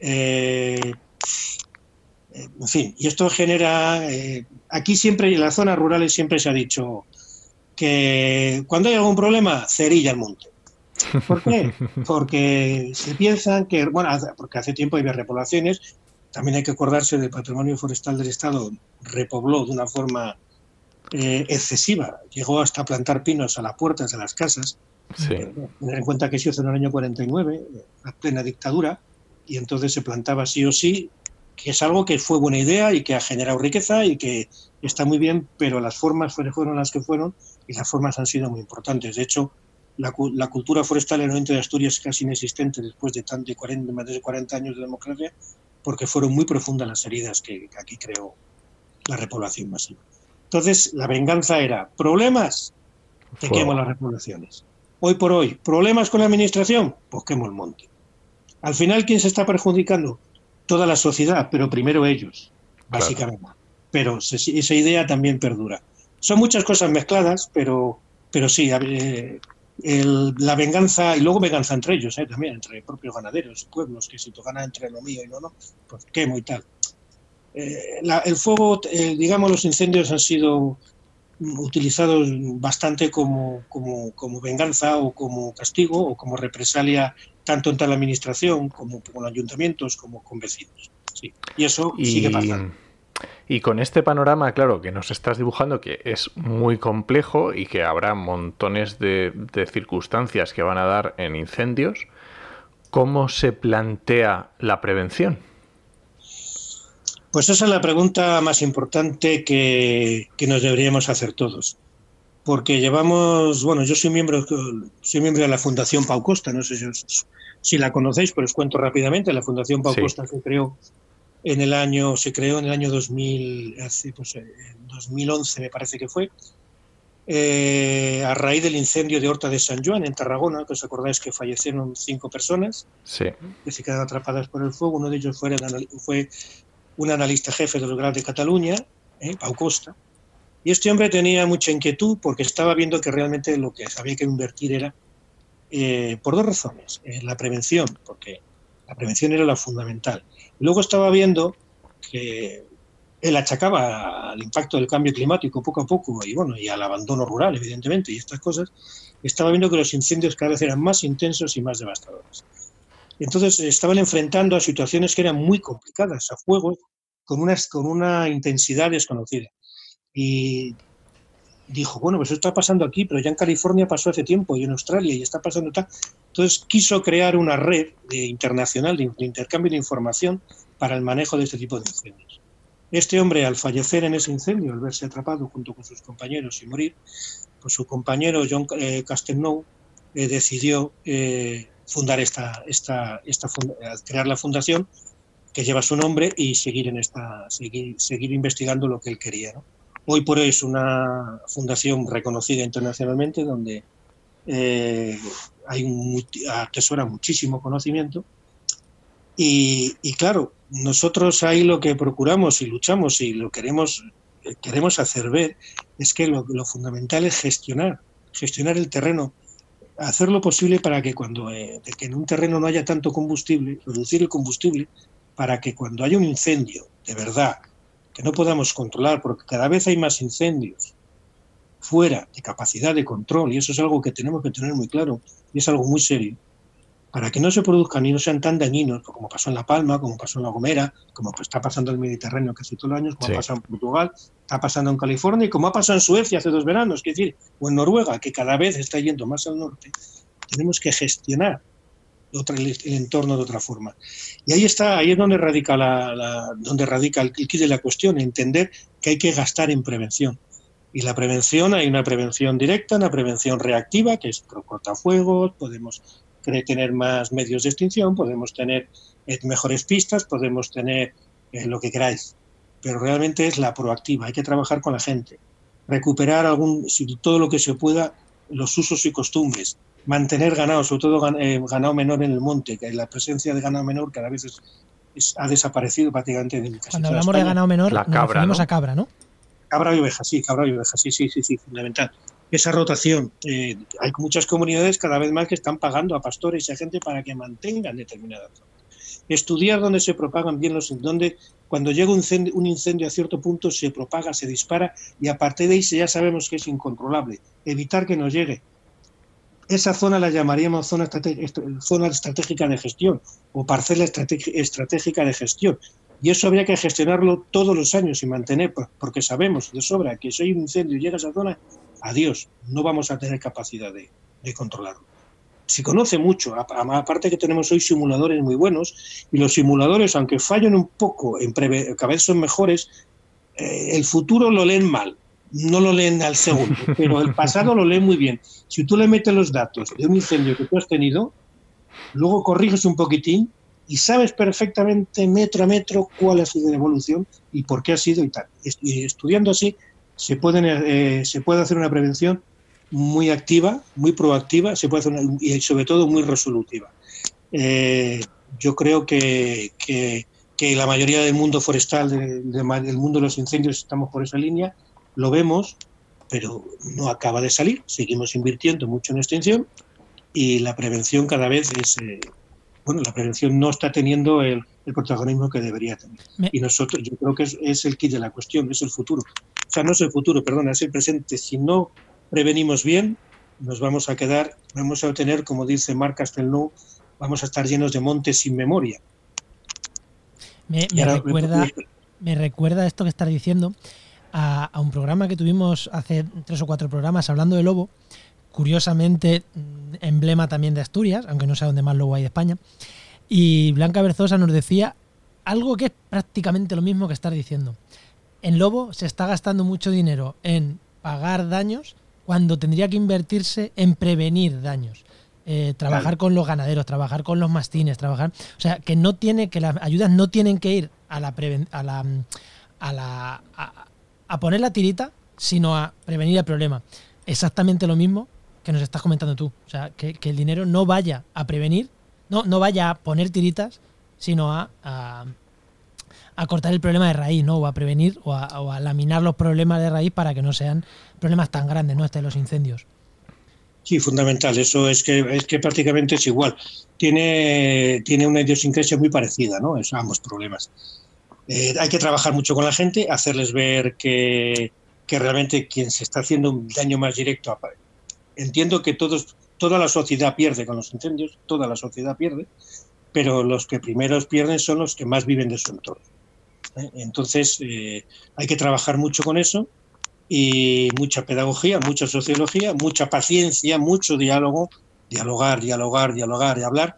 Eh, en fin, y esto genera, eh, aquí siempre, en las zonas rurales siempre se ha dicho que cuando hay algún problema, cerilla el monte. ¿Por qué? [laughs] Porque se piensan que, bueno, porque hace tiempo había repoblaciones, también hay que acordarse del patrimonio forestal del Estado, repobló de una forma eh, excesiva, llegó hasta plantar pinos a las puertas de las casas. Tener en cuenta que se hizo en el año 49, la plena dictadura, y entonces se plantaba sí o sí, que es algo que fue buena idea y que ha generado riqueza y que está muy bien, pero las formas fueron las que fueron y las formas han sido muy importantes. De hecho, la, cultura forestal en el oriente de Asturias es casi inexistente después de, tanto de 40, más de 40 años de democracia porque fueron muy profundas las heridas que, aquí creó la repoblación masiva. Entonces, la venganza era, ¿problemas? Te quemo las repoblaciones. Hoy por hoy, ¿problemas con la administración? Pues quemo el monte. Al final, ¿quién se está perjudicando? Toda la sociedad, pero primero ellos, básicamente. Pero esa idea también perdura. Son muchas cosas mezcladas, pero, pero sí, la venganza, y luego venganza entre ellos, ¿eh? también, entre propios ganaderos, pueblos, que si tú ganas entre lo mío y no, no, pues quemo y tal. Eh, el fuego, eh, digamos, los incendios han sido utilizados bastante como, como, como, venganza o como castigo o como represalia tanto entre la administración como con ayuntamientos como con vecinos. Sí. Y eso sigue pasando. Y con este panorama, claro, que nos estás dibujando, que es muy complejo y que habrá montones de, circunstancias que van a dar en incendios, ¿cómo se plantea la prevención? Pues esa es la pregunta más importante que, nos deberíamos hacer todos. Porque llevamos, bueno, yo soy miembro, soy miembro de la Fundación Pau Costa, no sé si, la conocéis, pero os cuento rápidamente. La Fundación Pau Costa se creó en el año, se creó en el año 2000, hace, pues, en 2011 me parece que fue, eh, a raíz del incendio de Horta de San Juan en Tarragona, que os acordáis que fallecieron cinco personas que se quedaron atrapadas por el fuego. Uno de ellos fue, fue un analista jefe del Grado de Cataluña, eh, Pau Costa. Y este hombre tenía mucha inquietud porque estaba viendo que realmente lo que había que invertir era, eh, por dos razones, en la prevención, porque la prevención era la fundamental. luego estaba viendo que él achacaba al impacto del cambio climático poco a poco y bueno y al abandono rural evidentemente y estas cosas. Estaba viendo que los incendios cada vez eran más intensos y más devastadores. Entonces estaban enfrentando a situaciones que eran muy complicadas a fuego con una con una intensidad desconocida y dijo bueno pues esto está pasando aquí pero ya en California pasó hace tiempo y en Australia y está pasando tal entonces quiso crear una red internacional de intercambio de información para el manejo de este tipo de incendios este hombre, al fallecer en ese incendio, al verse atrapado junto con sus compañeros y morir, pues su compañero John eh, eh, decidió eh, fundar esta, esta, esta crear la fundación que lleva su nombre y seguir en esta, seguir, seguir investigando lo que él quería. Hoy por hoy es una fundación reconocida internacionalmente donde hay un, atesora muchísimo conocimiento. Y, y claro, nosotros ahí lo que procuramos y luchamos y lo queremos, queremos hacer ver es que lo, fundamental es gestionar, gestionar el terreno, hacer lo posible para que cuando eh, que en un terreno no haya tanto combustible, reducir el combustible, para que cuando haya un incendio de verdad, que no podamos controlar, porque cada vez hay más incendios fuera de capacidad de control, y eso es algo que tenemos que tener muy claro, y es algo muy serio, para que no se produzcan y no sean tan dañinos, como pasó en La Palma, como pasó en La Gomera, como está pasando en el Mediterráneo casi todos los años, como ha pasado en Portugal, está pasando en California y como ha pasado en Suecia hace dos veranos, es decir, o en Noruega, que cada vez está yendo más al norte, tenemos que gestionar el, entorno de otra forma. Y ahí está, ahí es donde radica, la, donde radica el, el de la cuestión, entender que hay que gastar en prevención. Y la prevención, hay una prevención directa, una prevención reactiva, que es cortafuegos, podemos tener más medios de extinción, podemos tener eh, mejores pistas, podemos tener eh, lo que queráis, pero realmente es la proactiva, hay que trabajar con la gente, recuperar algún, todo lo que se pueda, los usos y costumbres, mantener ganado, sobre todo eh, ganado menor en el monte, que la presencia de ganado menor cada vez ha desaparecido prácticamente de casi Cuando hablamos de ganado menor, la cabra, nos a cabra, ¿no? Cabra y oveja, sí, cabra y oveja, sí, sí, sí, sí, fundamental esa rotación. Eh, hay muchas comunidades cada vez más que están pagando a pastores y a gente para que mantengan determinadas zonas. Estudiar dónde se propagan bien los dónde cuando llega un incendio, un incendio a cierto punto se propaga, se dispara y a partir de ahí ya sabemos que es incontrolable. Evitar que nos llegue. Esa zona la llamaríamos zona, zona estratégica de gestión o parcela estratégica de gestión. Y eso habría que gestionarlo todos los años y mantener, porque sabemos de sobra que si hay un incendio y llega a esa zona, adiós, no vamos a tener capacidad de, controlarlo. Se conoce mucho, aparte que tenemos hoy simuladores muy buenos, y los simuladores, aunque fallen un poco, en cada vez son mejores, eh, el futuro lo leen mal, no lo leen al segundo, [laughs] pero el pasado lo leen muy bien. Si tú le metes los datos de un incendio que tú has tenido, luego corriges un poquitín y sabes perfectamente metro a metro cuál ha sido la evolución y por qué ha sido y tal. Y estudiando así se, pueden, eh, se puede hacer una prevención muy activa, muy proactiva, se puede hacer y sobre todo muy resolutiva. Eh, yo creo que, que, la mayoría del mundo forestal, del mundo de los incendios, estamos por esa línea, lo vemos, pero no acaba de salir. Seguimos invirtiendo mucho en extinción y la prevención cada vez es, eh, bueno, la prevención no está teniendo el, protagonismo que debería tener. Y nosotros, yo creo que es, es el kit de la cuestión, es el futuro sea, no es el futuro, perdón, es el presente. Si no prevenimos bien, nos vamos a quedar, vamos a obtener, como dice Marc Castelnau, vamos a estar llenos de montes sin memoria. Me, recuerda, me recuerda esto que estás diciendo a, un programa que tuvimos hace tres o cuatro programas hablando de lobo, curiosamente mm, emblema también de Asturias, aunque no sé dónde más lobo hay de España. Y Blanca Berzosa nos decía algo que es prácticamente lo mismo que estar diciendo. En Lobo se está gastando mucho dinero en pagar daños cuando tendría que invertirse en prevenir daños. Eh, trabajar con los ganaderos, trabajar con los mastines, trabajar. O sea, que no tiene, que las ayudas no tienen que ir a la a la a la a, poner la tirita, sino a prevenir el problema. Exactamente lo mismo que nos estás comentando tú. O sea, que, el dinero no vaya a prevenir, no, no vaya a poner tiritas, sino a, a, cortar el problema de raíz, ¿no? O a prevenir o a, o a, laminar los problemas de raíz para que no sean problemas tan grandes, ¿no? Este de los incendios. Sí, fundamental. Eso es que, es que prácticamente es igual. Tiene, tiene una idiosincrasia muy parecida, ¿no? Es ambos problemas. Eh, hay que trabajar mucho con la gente, hacerles ver que, realmente quien se está haciendo un daño más directo. Entiendo que todos, toda la sociedad pierde con los incendios, toda la sociedad pierde, pero los que primeros pierden son los que más viven de su entorno. ¿eh? Entonces, eh, hay que trabajar mucho con eso y mucha pedagogía, mucha sociología, mucha paciencia, mucho diálogo, dialogar, dialogar, dialogar y hablar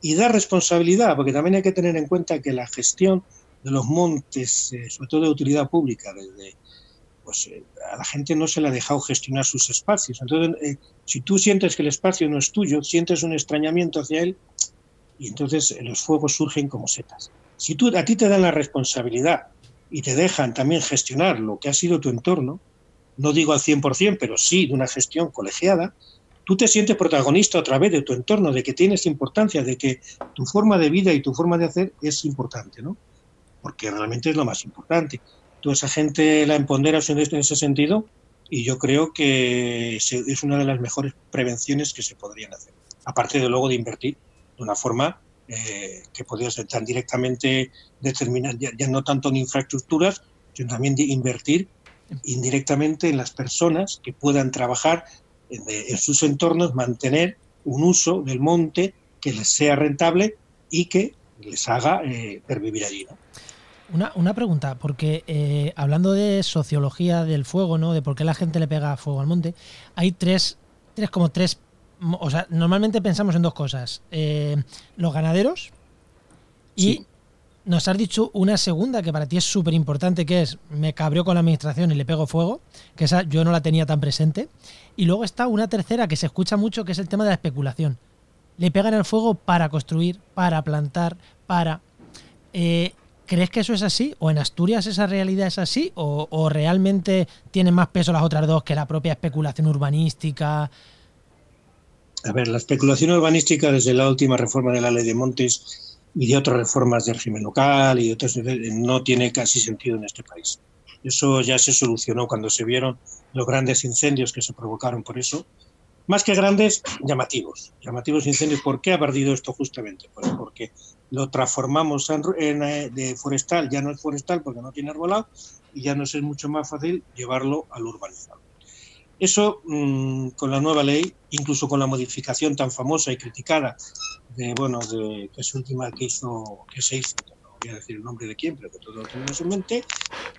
y dar responsabilidad, porque también hay que tener en cuenta que la gestión de los montes, eh, sobre todo de utilidad pública, desde, pues eh, a la gente no se le ha dejado gestionar sus espacios. Entonces, eh, si tú sientes que el espacio no es tuyo, sientes un extrañamiento hacia él, y entonces los fuegos surgen como setas. Si tú, a ti te dan la responsabilidad y te dejan también gestionar lo que ha sido tu entorno, no digo al 100%, pero sí de una gestión colegiada, tú te sientes protagonista a través de tu entorno, de que tienes importancia, de que tu forma de vida y tu forma de hacer es importante, ¿no? Porque realmente es lo más importante. Tú esa gente la empoderas en ese sentido y yo creo que es una de las mejores prevenciones que se podrían hacer. Aparte de luego de invertir de una forma eh, que podría ser tan directamente determinar, ya, no tanto en infraestructuras, sino también de invertir indirectamente en las personas que puedan trabajar en, sus entornos, mantener un uso del monte que les sea rentable y que les haga eh, pervivir allí. Una, una, pregunta, porque eh, hablando de sociología del fuego, ¿no? De por qué la gente le pega fuego al monte, hay tres, tres como tres o sea, normalmente pensamos en dos cosas. Eh, los ganaderos y nos has dicho una segunda que para ti es súper importante, que es me cabrió con la administración y le pego fuego, que esa yo no la tenía tan presente. Y luego está una tercera que se escucha mucho, que es el tema de la especulación. Le pegan el fuego para construir, para plantar, para... Eh, ¿Crees que eso es así? ¿O en Asturias esa realidad es así? ¿O, ¿O, realmente tienen más peso las otras dos que la propia especulación urbanística? A ver, la especulación urbanística desde la última reforma de la ley de montes y de otras reformas del régimen local y otras no tiene casi sentido en este país. Eso ya se solucionó cuando se vieron los grandes incendios que se provocaron por eso. Más que grandes, llamativos. Llamativos incendios. ¿Por qué ha perdido esto justamente? Pues porque lo transformamos en, eh, de forestal, ya no es forestal porque no tiene arbolado y ya nos es mucho más fácil llevarlo al urbanizado. Eso, mm, con la nueva ley, incluso con la modificación tan famosa y criticada de, bueno, de, que es última que hizo, que se hizo, no voy a decir el nombre de quién, pero que todos lo tenemos en mente.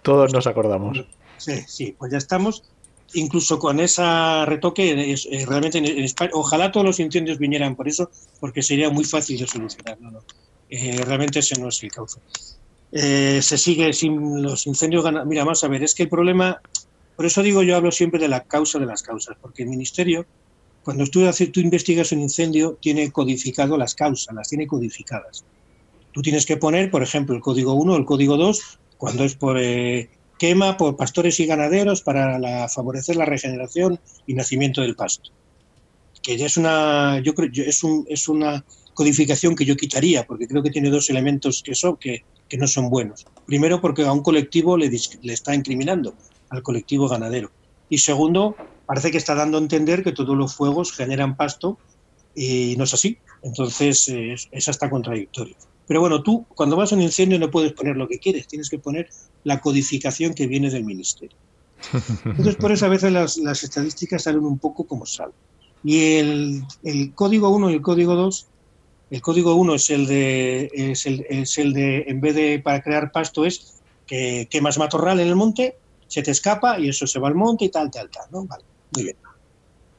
Todos nos acordamos. Sí, sí, pues ya estamos. Incluso con esa retoque, eh, realmente en, España, ojalá todos los incendios vinieran por eso, porque sería muy fácil de solucionar. No, no. Eh, realmente ese no es el cauce. Eh, se sigue sin los incendios. Mira, vamos a ver, es que el problema por eso digo, yo hablo siempre de la causa de las causas, porque el Ministerio, cuando tú, tú investigas un incendio, tiene codificado las causas, las tiene codificadas. Tú tienes que poner, por ejemplo, el código 1, el código 2, cuando es por eh, quema por pastores y ganaderos para favorecer la regeneración y nacimiento del pasto. Que ya es una, yo creo, es, un, es una codificación que yo quitaría, porque creo que tiene dos elementos que son que, que no son buenos. Primero, porque a un colectivo le, le está incriminando, al colectivo ganadero. Y segundo, parece que está dando a entender que todos los fuegos generan pasto y no es así. Entonces es, hasta contradictorio. Pero bueno, tú cuando vas a un incendio no puedes poner lo que quieres, tienes que poner la codificación que viene del ministerio. Entonces por eso a veces las, las estadísticas salen un poco como salen. Y el, el, código 1 y el código 2, el código 1 es el de, es el, es el de, en vez de para crear pasto, es que quemas matorral en el monte se te escapa y eso se va al monte y tal, tal, tal, ¿no? Vale, muy bien.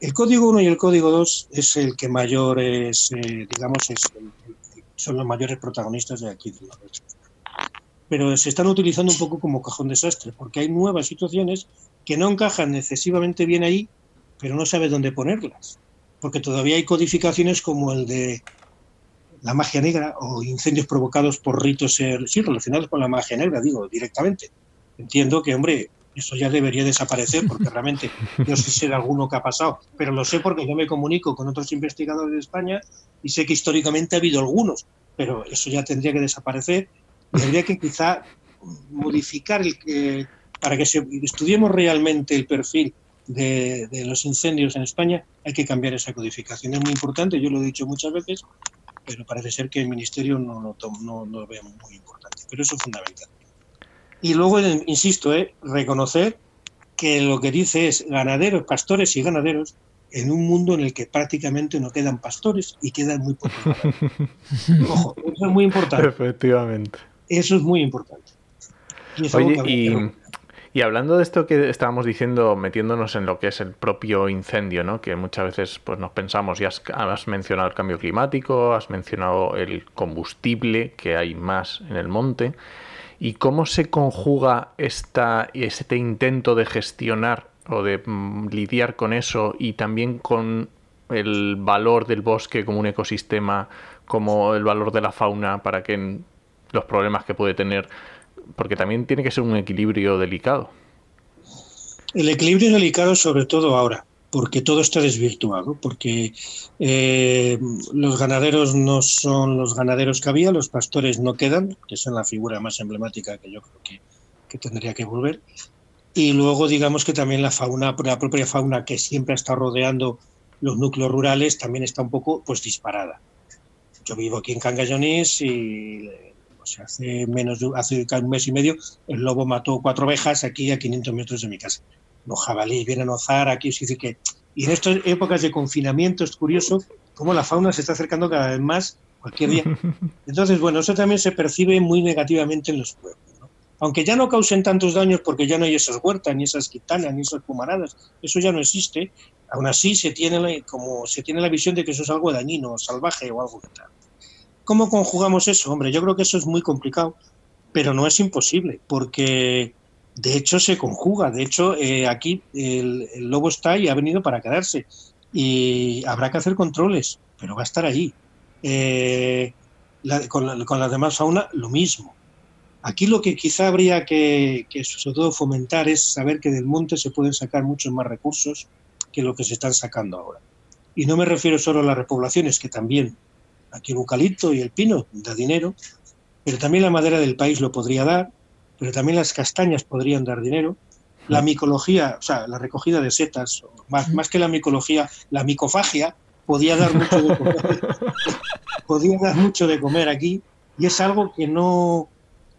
El código 1 y el código 2 es el que mayor es, eh, digamos, es son los mayores protagonistas de aquí. pero se están utilizando un poco como cajón desastre, porque hay nuevas situaciones que no encajan excesivamente bien ahí, pero no sabe dónde ponerlas. Porque todavía hay codificaciones como el de la magia negra o incendios provocados por ritos sí, relacionados con la magia negra, digo, directamente. Entiendo que, hombre, eso ya debería desaparecer porque realmente yo sé de alguno que ha pasado, pero lo sé porque yo me comunico con otros investigadores de España y sé que históricamente ha habido algunos, pero eso ya tendría que desaparecer y habría que quizá modificar el para que estudiemos realmente el perfil de, los incendios en España, hay que cambiar esa codificación. Es muy importante, yo lo he dicho muchas veces, pero parece ser que el Ministerio no lo, no, no lo ve muy importante. Pero eso es fundamental. Y luego, insisto, eh, reconocer que lo que dice es ganaderos, pastores y ganaderos en un mundo en el que prácticamente no quedan pastores y quedan muy pocos. [laughs] Ojo, eso es muy importante. Efectivamente. Eso es muy importante. Oye, y, hablando de esto que estábamos diciendo, metiéndonos en lo que es el propio incendio, ¿no? que muchas veces pues, nos pensamos, ya has, mencionado el cambio climático, has mencionado el combustible, que hay más en el monte, y cómo se conjuga esta, este intento de gestionar o de mm, lidiar con eso y también con el valor del bosque como un ecosistema, como el valor de la fauna para que los problemas que puede tener porque también tiene que ser un equilibrio delicado. El equilibrio es delicado sobre todo ahora, porque todo está desvirtuado, porque eh, los ganaderos no son los ganaderos que había, los pastores no quedan, que son la figura más emblemática que yo creo que, que tendría que volver. Y luego digamos que también la fauna, la propia fauna que siempre ha estado rodeando los núcleos rurales también está un poco pues disparada. Yo vivo aquí en Cangallonis y hace menos de, hace un mes y medio, el lobo mató cuatro ovejas aquí a 500 metros de mi casa. Los jabalíes vienen a ozar aquí, dice que... Y en estas épocas de confinamiento es curioso cómo la fauna se está acercando cada vez más cualquier día. [laughs] Entonces, bueno, eso también se percibe muy negativamente en los pueblos. Aunque ya no causen tantos daños porque ya no hay esas huertas, ni esas quitanas, ni esas pumaradas, eso ya no existe, aún así se tiene, como, se tiene la visión de que eso es algo dañino, salvaje o algo tal. ¿Cómo conjugamos eso? Hombre, yo creo que eso es muy complicado, pero no es imposible, porque de hecho se conjuga. De hecho, eh, aquí el, lobo está y ha venido para quedarse. Y habrá que hacer controles, pero va a estar allí. Eh, con, la, demás fauna, lo mismo. Aquí lo que quizá habría que, que, sobre todo fomentar es saber que del monte se pueden sacar muchos más recursos que lo que se están sacando ahora. Y no me refiero solo a las repoblaciones, que también, Aquí el eucalipto y el pino da dinero, pero también la madera del país lo podría dar, pero también las castañas podrían dar dinero. La micología, o sea, la recogida de setas, más, más que la micología, la micofagia, podía dar mucho de comer, [laughs] podía dar mucho de comer aquí, y es algo que no,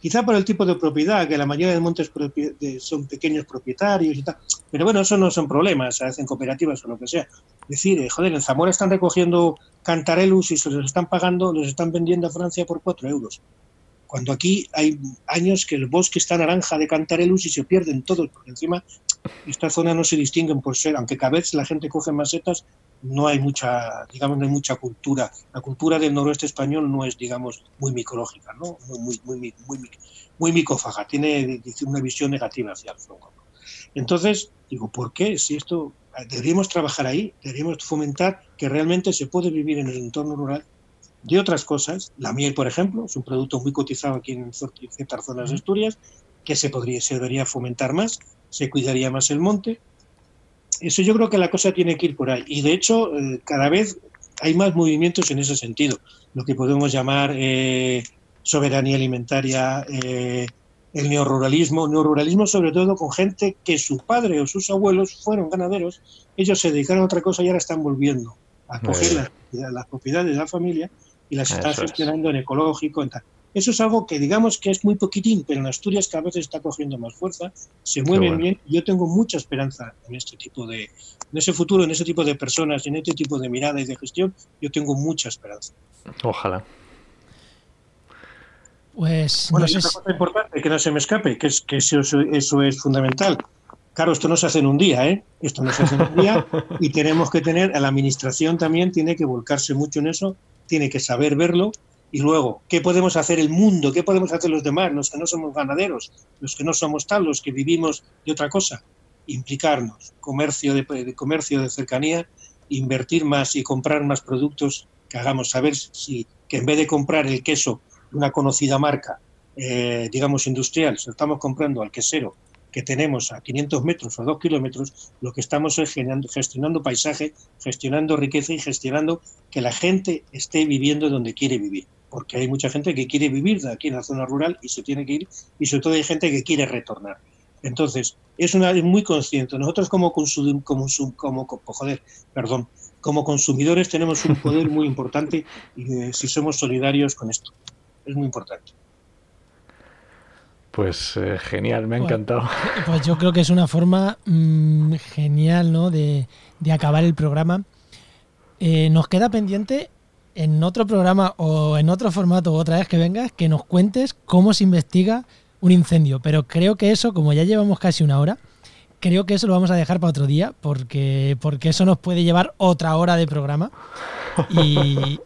quizá por el tipo de propiedad, que la mayoría de montes son pequeños propietarios y tal, pero bueno, eso no son problemas, hacen cooperativas o lo que sea. Es decir, eh, joder, en Zamora están recogiendo cantarelus y se los están pagando, los están vendiendo a Francia por 4 euros. Cuando aquí hay años que el bosque está naranja de cantarelus y se pierden todos, porque encima esta zona no se distinguen por ser, aunque cada vez la gente coge más setas, no hay mucha, digamos, no hay mucha cultura. La cultura del noroeste español no es, digamos, muy micológica, ¿no? Muy, muy, muy, muy, muy micófaga, tiene una visión negativa hacia el fuego. Entonces, digo, ¿por qué? Si esto, deberíamos trabajar ahí, deberíamos fomentar que realmente se puede vivir en el entorno rural de otras cosas. La miel, por ejemplo, es un producto muy cotizado aquí en ciertas zonas de Asturias, que se, podría, se debería fomentar más, se cuidaría más el monte. Eso yo creo que la cosa tiene que ir por ahí. Y de hecho, eh, cada vez hay más movimientos en ese sentido, lo que podemos llamar eh, soberanía alimentaria, eh, el neoruralismo, neoruralismo sobre todo con gente que su padre o sus abuelos fueron ganaderos, ellos se dedicaron a otra cosa y ahora están volviendo a coger las, propiedades de la familia y las están gestionando en ecológico, en tal. Eso es algo que digamos que es muy poquitín, pero en Asturias cada vez está cogiendo más fuerza, se mueven bien. Yo tengo mucha esperanza en este tipo de, en ese futuro, en ese tipo de personas, en este tipo de mirada y de gestión. Yo tengo mucha esperanza. Ojalá. Pues. Bueno, y otra cosa importante que no se me escape, que es que eso, eso es fundamental. Claro, esto no se hace en un día, ¿eh? Esto no se hace en un día [laughs] y tenemos que tener, a la administración también tiene que volcarse mucho en eso, tiene que saber verlo Y luego, ¿qué podemos hacer el mundo? ¿Qué podemos hacer los demás, los que no somos ganaderos, los que no somos tal, los que vivimos de otra cosa? Implicarnos, comercio de, comercio de cercanía, invertir más y comprar más productos que hagamos saber si que en vez de comprar el queso de una conocida marca, eh, digamos industrial, estamos comprando al quesero que tenemos a 500 metros o 2 kilómetros, lo que estamos es gestionando, paisaje, gestionando riqueza y gestionando que la gente esté viviendo donde quiere vivir. Porque hay mucha gente que quiere vivir aquí en la zona rural y se tiene que ir, y sobre todo hay gente que quiere retornar. Entonces, es una muy consciente. Nosotros como, consum, como, como, joder, perdón, como consumidores tenemos un poder muy importante y eh, si somos solidarios con esto. Es muy importante. Pues eh, genial, me ha encantado. Pues yo creo que es una forma mm, genial ¿no? de, acabar el programa. Eh, nos queda pendiente en otro programa o en otro formato otra vez que vengas que nos cuentes cómo se investiga un incendio. Pero creo que eso, como ya llevamos casi una hora, creo que eso lo vamos a dejar para otro día porque, porque eso nos puede llevar otra hora de programa. Y,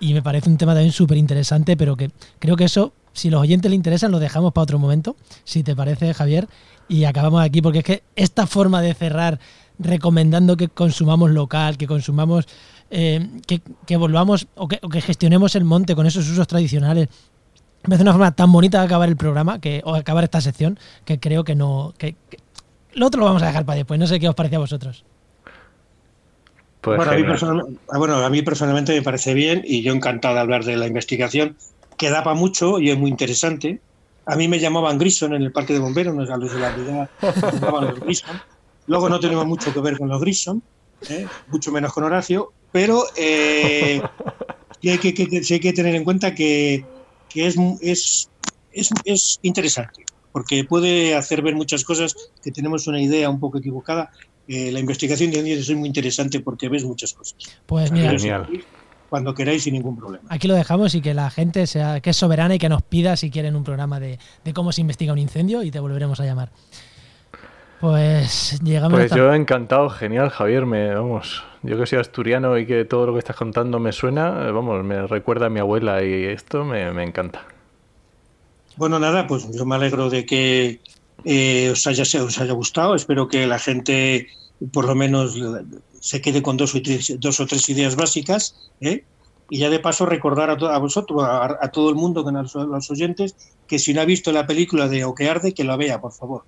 y me parece un tema también súper interesante, pero que creo que eso si los oyentes le interesan, lo dejamos para otro momento, si te parece, Javier, y acabamos aquí, porque es que esta forma de cerrar recomendando que consumamos local, que consumamos, eh, que, volvamos o que, gestionemos el monte con esos usos tradicionales, me hace una forma tan bonita de acabar el programa, que, o acabar esta sección, que creo que no... Que, lo otro lo vamos a dejar para después, no sé qué os parece a vosotros. Pues bueno, a mí ah, bueno, a mí personalmente me parece bien y yo encantado de hablar de la investigación que daba mucho y es muy interesante. A mí me llamaban Grison en el parque de bomberos, a los de la vida llamaban los Grison. Luego no tenemos mucho que ver con los Grison, ¿eh? mucho menos con Horacio, pero eh, [laughs] hay, que, hay, que, tener en cuenta que, que es, es, es, es, interesante, porque puede hacer ver muchas cosas que tenemos una idea un poco equivocada. Eh, la investigación de es muy interesante porque ves muchas cosas. Pues mira, Genial cuando queráis sin ningún problema. Aquí lo dejamos y que la gente sea que es soberana y que nos pida si quieren un programa de, cómo se investiga un incendio y te volveremos a llamar. Pues llegamos. Pues yo encantado, genial, Javier. Me, vamos, yo que soy asturiano y que todo lo que estás contando me suena, vamos, me recuerda a mi abuela y esto me, encanta. Bueno, nada, pues yo me alegro de que eh, os, haya, os haya gustado. Espero que la gente, por lo menos se quede con dos o tres, dos o tres ideas básicas, ¿eh? y ya de paso recordar a, vosotros, a, todo el mundo, a los, oyentes, que si no ha visto la película de O que arde, que la vea, por favor.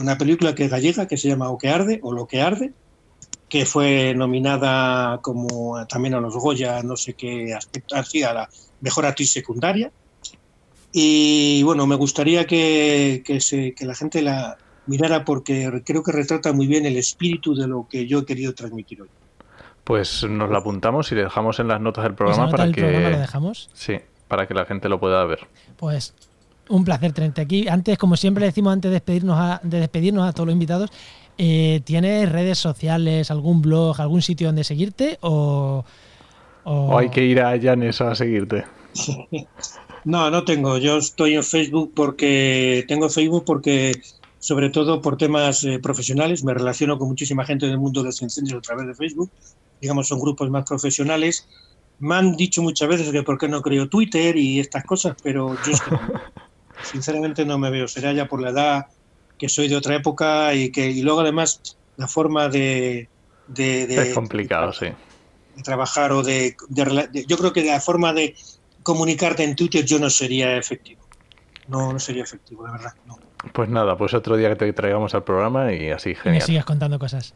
Una película que es gallega, que se llama O que arde, o Lo que arde, que fue nominada como también a los Goya, no sé qué aspecto, así a la mejor actriz secundaria. Y bueno, me gustaría que, que, se, que la gente la, mirara porque creo que retrata muy bien el espíritu de lo que yo he querido transmitir hoy. Pues nos lo apuntamos y le dejamos en las notas del programa para que lo dejamos? Sí, para que la gente lo pueda ver. Pues un placer tenerte aquí. Antes, como siempre decimos antes de despedirnos a, de despedirnos a todos los invitados, eh, ¿tienes redes sociales, algún blog, algún sitio donde seguirte o, o... hay que ir a Llanes a seguirte? No, no tengo. Yo estoy en Facebook porque tengo Facebook porque sobre todo por temas eh, profesionales. Me relaciono con muchísima gente del mundo de los incendios a través de Facebook. Digamos, son grupos más profesionales. Me han dicho muchas veces que por qué no creo Twitter y estas cosas, pero yo [laughs] sinceramente no me veo. Será ya por la edad que soy de otra época y que y luego además la forma de, de, es complicado, sí. De trabajar o de, de, yo creo que la forma de comunicarte en Twitter yo no sería efectivo. No, no sería efectivo, la verdad. No. Pues nada, pues otro día que te traigamos al programa y así, genial. Y sigas contando cosas.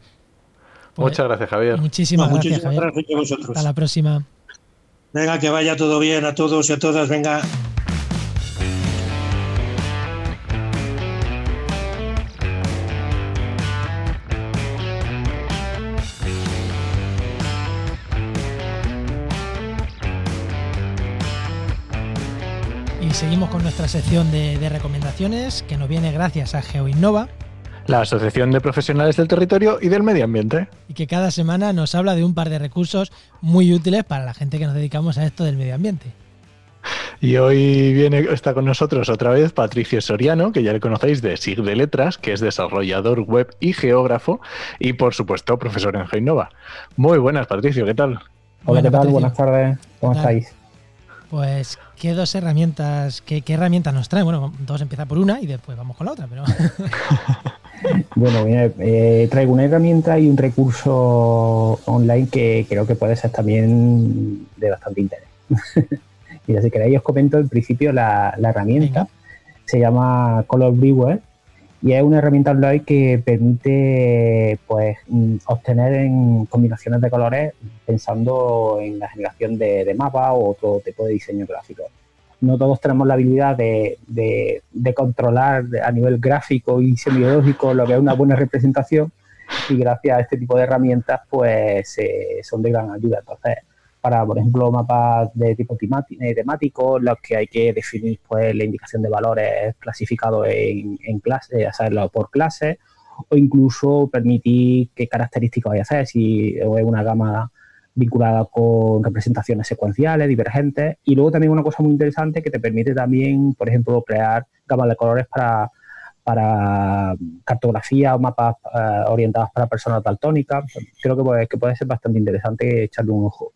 Pues muchas gracias, Javier. Muchísimas, gracias, Javier. a vosotros. Hasta la próxima. Venga, que vaya todo bien a todos y a todas. Venga. Con nuestra sección de, recomendaciones que nos viene gracias a GeoInnova. La Asociación de Profesionales del Territorio y del Medio Ambiente. Y que cada semana nos habla de un par de recursos muy útiles para la gente que nos dedicamos a esto del medio ambiente. Y hoy viene, está con nosotros otra vez Patricio Soriano, que ya le conocéis de SIG de Letras, que es desarrollador web y geógrafo, y por supuesto profesor en GeoInnova. Muy buenas, Patricio, ¿qué tal? Hola, ¿qué tal? Buenas tardes, ¿cómo estáis? Pues, ¿qué dos herramientas, qué, qué herramientas nos traen? Bueno, dos empieza por una y después vamos con la otra, pero... [laughs] Bueno, eh, traigo una herramienta y un recurso online que creo que puede ser también de bastante interés. Mira, si queréis os comento en principio la, herramienta. Se llama Color Brewer y es una herramienta online que permite pues mm, obtener en combinaciones de colores pensando en la generación de, de mapas o otro tipo de diseño gráfico no todos tenemos la habilidad de, controlar a nivel gráfico y semiológico lo que es una buena representación y gracias a este tipo de herramientas pues eh, son de gran ayuda. Entonces, para, por ejemplo, mapas de tipo eh, temático, los que hay que definir pues la indicación de valores clasificados en, en clase, hacerlo por clase, o incluso permitir qué características hay a hacer, si es una gama vinculada con representaciones secuenciales, divergentes. Y luego también una cosa muy interesante que te permite también, por ejemplo, crear gamas de colores para, para cartografía o mapas eh, orientados para personas daltónicas. Creo que puede, que puede ser bastante interesante echarle un ojo.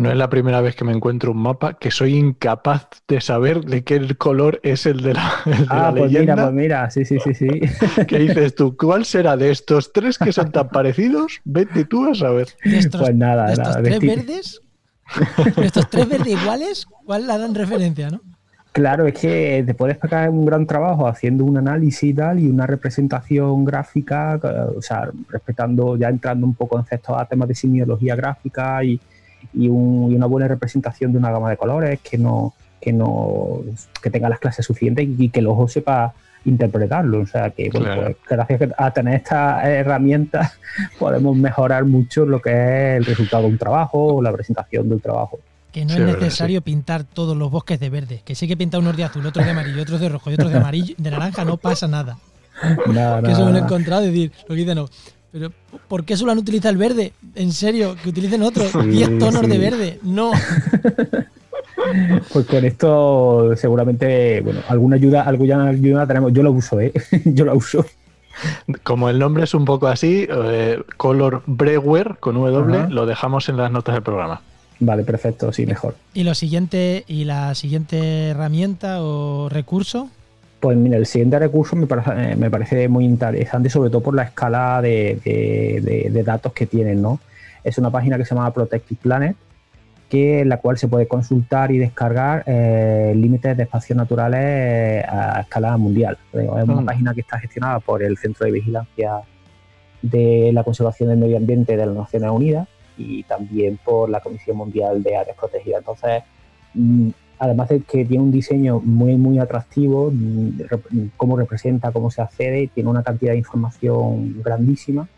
No es la primera vez que me encuentro un mapa que soy incapaz de saber de qué color es el de la, [laughs] ah, pues Mira, pues mira, sí, sí, sí, sí. [laughs] ¿Qué dices tú? ¿Cuál será de estos tres que son tan parecidos? Vete tú a saber. pues nada, estos tres verdes, estos tres verdes iguales, ¿cuál la dan referencia, no? Claro, es que te puedes sacar un gran trabajo haciendo un análisis y tal y una representación gráfica, o sea, respetando, ya entrando un poco en a temas de semiología gráfica y, y, una buena representación de una gama de colores que no que no que tenga las clases suficientes y que el ojo sepa interpretarlo. O sea que pues, gracias a tener estas herramientas [laughs] podemos mejorar mucho lo que es el resultado de un trabajo o la presentación de un trabajo. Que no es necesario pintar todos los bosques de verde. Que sí que pinta unos de azul, otros de amarillo, otros de rojo y otros de amarillo, de naranja, no pasa nada. [laughs] que eso me lo he encontrado, decir, lo que dicen, no, pero, ¿por qué solo han utilizado el verde? En serio, que utilicen otro. [laughs] 10 tonos de verde. No. [laughs] Pues con esto seguramente, bueno, alguna ayuda, alguna ayuda tenemos. Yo lo uso, ¿eh? [laughs] Yo lo uso. Como el nombre es un poco así, eh, Color Brewer con W, lo dejamos en las notas del programa. Vale, perfecto, sí, mejor. ¿Y lo siguiente, y la siguiente herramienta o recurso? Pues mira, el siguiente recurso me parece, eh, me parece muy interesante, sobre todo por la escala de, datos que tienen, ¿no? Es una página que se llama Protective Planet, que en la cual se puede consultar y descargar eh, límites de espacios naturales eh, a escala mundial. Es una mm. página que está gestionada por el Centro de Vigilancia de la Conservación del Medio Ambiente de las Naciones Unidas y también por la Comisión Mundial de Áreas Protegidas. Entonces, mm, además de que tiene un diseño muy, muy atractivo, mm, cómo representa, cómo se accede, tiene una cantidad de información grandísima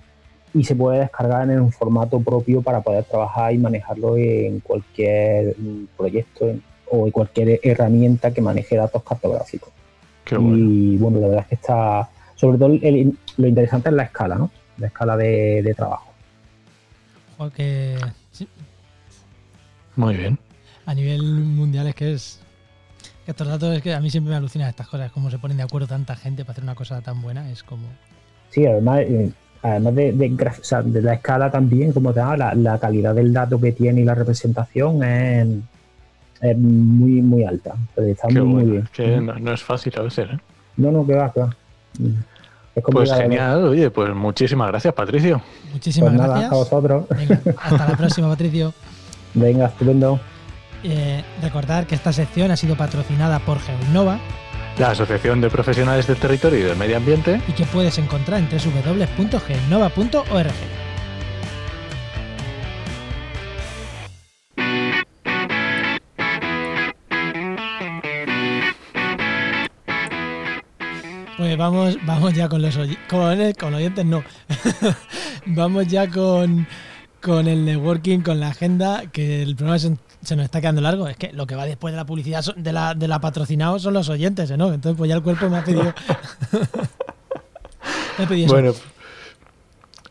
y se puede descargar en un formato propio para poder trabajar y manejarlo en cualquier mm, proyecto o en cualquier herramienta que maneje datos cartográficos. Y bueno, la verdad es que está, sobre todo lo interesante es la escala, ¿no? La escala de, trabajo. Muy bien a nivel mundial es que es. estos datos es que a mí siempre me alucinan estas cosas, cómo se ponen de acuerdo tanta gente para hacer una cosa tan buena, es como. Sí, además, eh, además de, de, la escala también, como te la, la calidad del dato que tiene y la representación es, es muy, muy alta. Está muy, bien. que no, es fácil a veces, ¿eh? No, no, que va, que va. Pues genial, oye, pues muchísimas gracias, Patricio. Muchísimas pues gracias. a vosotros. hasta la próxima, Patricio. [laughs] Venga, estupendo. Eh, recordar que esta sección ha sido patrocinada por GeoInnova, la Asociación de Profesionales del Territorio y del Medio Ambiente, y que puedes encontrar en www.geoinnova.org. Pues vamos, vamos ya con los con, con oyentes, no. [laughs] vamos ya con, con el networking, con la agenda, que el programa es se nos está quedando largo. Es que lo que va después de la publicidad de la, de la patrocinado son los oyentes. ¿no? Entonces, pues ya el cuerpo me ha pedido. [laughs] bueno,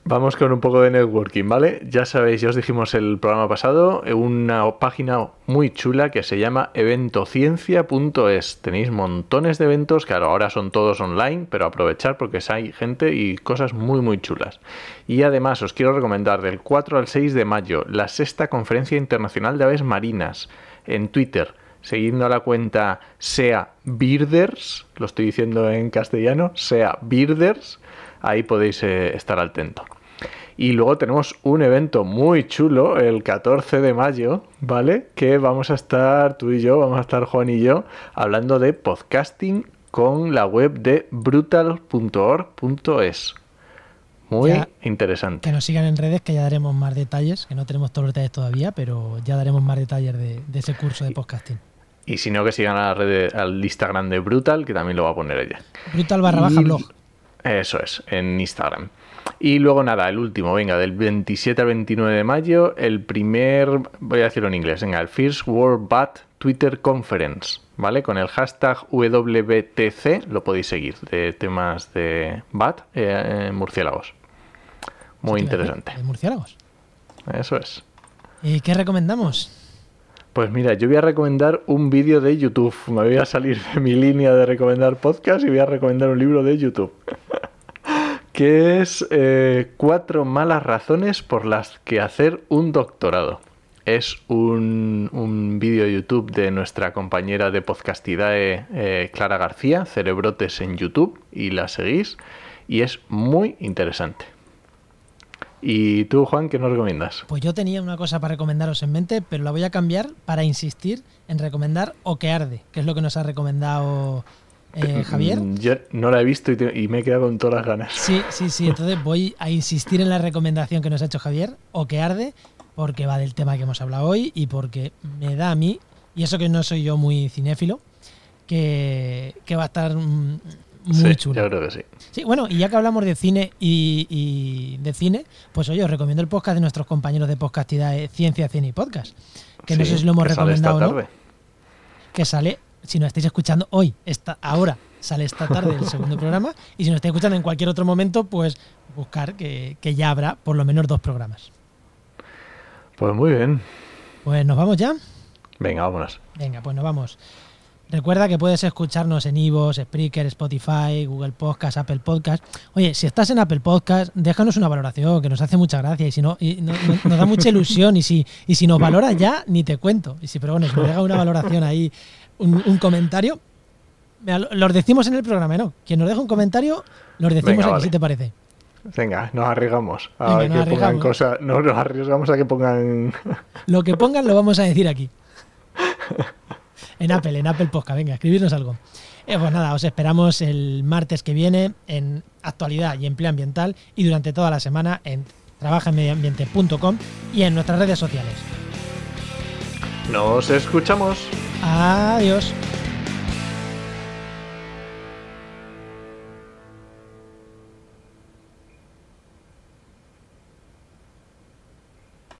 vamos con un poco de networking, ¿vale? Ya sabéis, ya os dijimos el programa pasado, una página muy chula que se llama eventociencia.es. Tenéis montones de eventos, claro, ahora son todos online, pero aprovechar porque hay gente y cosas muy, muy chulas. Y además os quiero recomendar del 4 al 6 de mayo la sexta conferencia internacional de aves marinas en Twitter. siguiendo la cuenta sea Birders, lo estoy diciendo en castellano, sea Birders, ahí podéis eh, estar al tanto. Y luego tenemos un evento muy chulo el 14 de mayo, ¿vale? Que vamos a estar, tú y yo, vamos a estar Juan y yo, hablando de podcasting con la web de brutal.org.es. Muy Ya. interesante. Que nos sigan en redes, que ya daremos más detalles, que no tenemos todos los detalles todavía, pero ya daremos más detalles de, de ese curso de podcasting. Y si no, que sigan a la red, al Instagram de Brutal, que también lo va a poner ella. Brutal barra baja Y- blog. Eso es, en Instagram. Y luego nada, el último, venga, del 27 al 29 de mayo, el primer, voy a decirlo en inglés, venga, el First World Bat Twitter Conference, ¿vale? Con el hashtag WBTC, lo podéis seguir, de temas de BAT, eh, murciélagos. Muy interesante. De murciélagos. Eso es. ¿Y qué recomendamos? Pues mira, yo voy a recomendar un vídeo de YouTube. Me voy a salir de mi línea de recomendar podcast y voy a recomendar un libro de YouTube. [laughs] que es eh, Cuatro malas razones por las que hacer un doctorado. Es un, un vídeo de YouTube de nuestra compañera de Podcastidae, eh, Clara García, Cerebrotes en YouTube, y la seguís. Y es muy interesante. ¿Y tú, Juan, qué nos recomiendas? Pues yo tenía una cosa para recomendaros en mente, pero la voy a cambiar para insistir en recomendar O que arde, que es lo que nos ha recomendado eh, Javier. Mm, Yo no la he visto y, te- y me he quedado con todas las ganas. Sí, sí, sí. Entonces [laughs] voy a insistir en la recomendación que nos ha hecho Javier, o que arde, porque va del tema que hemos hablado hoy y porque me da a mí, y eso que no soy yo muy cinéfilo, que, que va a estar mm, muy sí, chulo. Yo creo que sí. Sí, bueno, y ya que hablamos de cine y, y de cine, pues oye, os recomiendo el podcast de nuestros compañeros de Podcastidad de Ciencia, Cine y Podcast. Que no sé si lo hemos que sale esta recomendado o no. tarde. Que sale, si nos estáis escuchando hoy, esta, ahora, sale esta tarde el [laughs] segundo programa. Y si nos estáis escuchando en cualquier otro momento, pues buscar que, que ya habrá por lo menos dos programas. Pues muy bien. Pues nos vamos ya. Venga, vámonos. Venga, pues nos vamos. Recuerda que puedes escucharnos en Ivo, Spreaker, Spotify, Google Podcast, Apple Podcast. Oye, si estás en Apple Podcast, déjanos una valoración, que nos hace mucha gracia y si no, y no- no- nos da mucha ilusión. Y si, y si nos valora ya, ni te cuento. Y si, pero bueno, si nos deja una valoración ahí, un, un comentario, los decimos en el programa, ¿no? Quien nos deja un comentario, los decimos Venga, aquí, vale. si te parece. Venga, nos arriesgamos. A Venga, que nos pongan arriesgamos. cosas. No nos arriesgamos a que pongan. Lo que pongan lo vamos a decir aquí. [laughs] En Apple, en Apple Podcast. Venga, escribirnos algo. Eh, pues nada, os esperamos el martes que viene en actualidad y empleo ambiental y durante toda la semana en trabajaenmedioambiente.com y en nuestras redes sociales. Nos escuchamos. Adiós.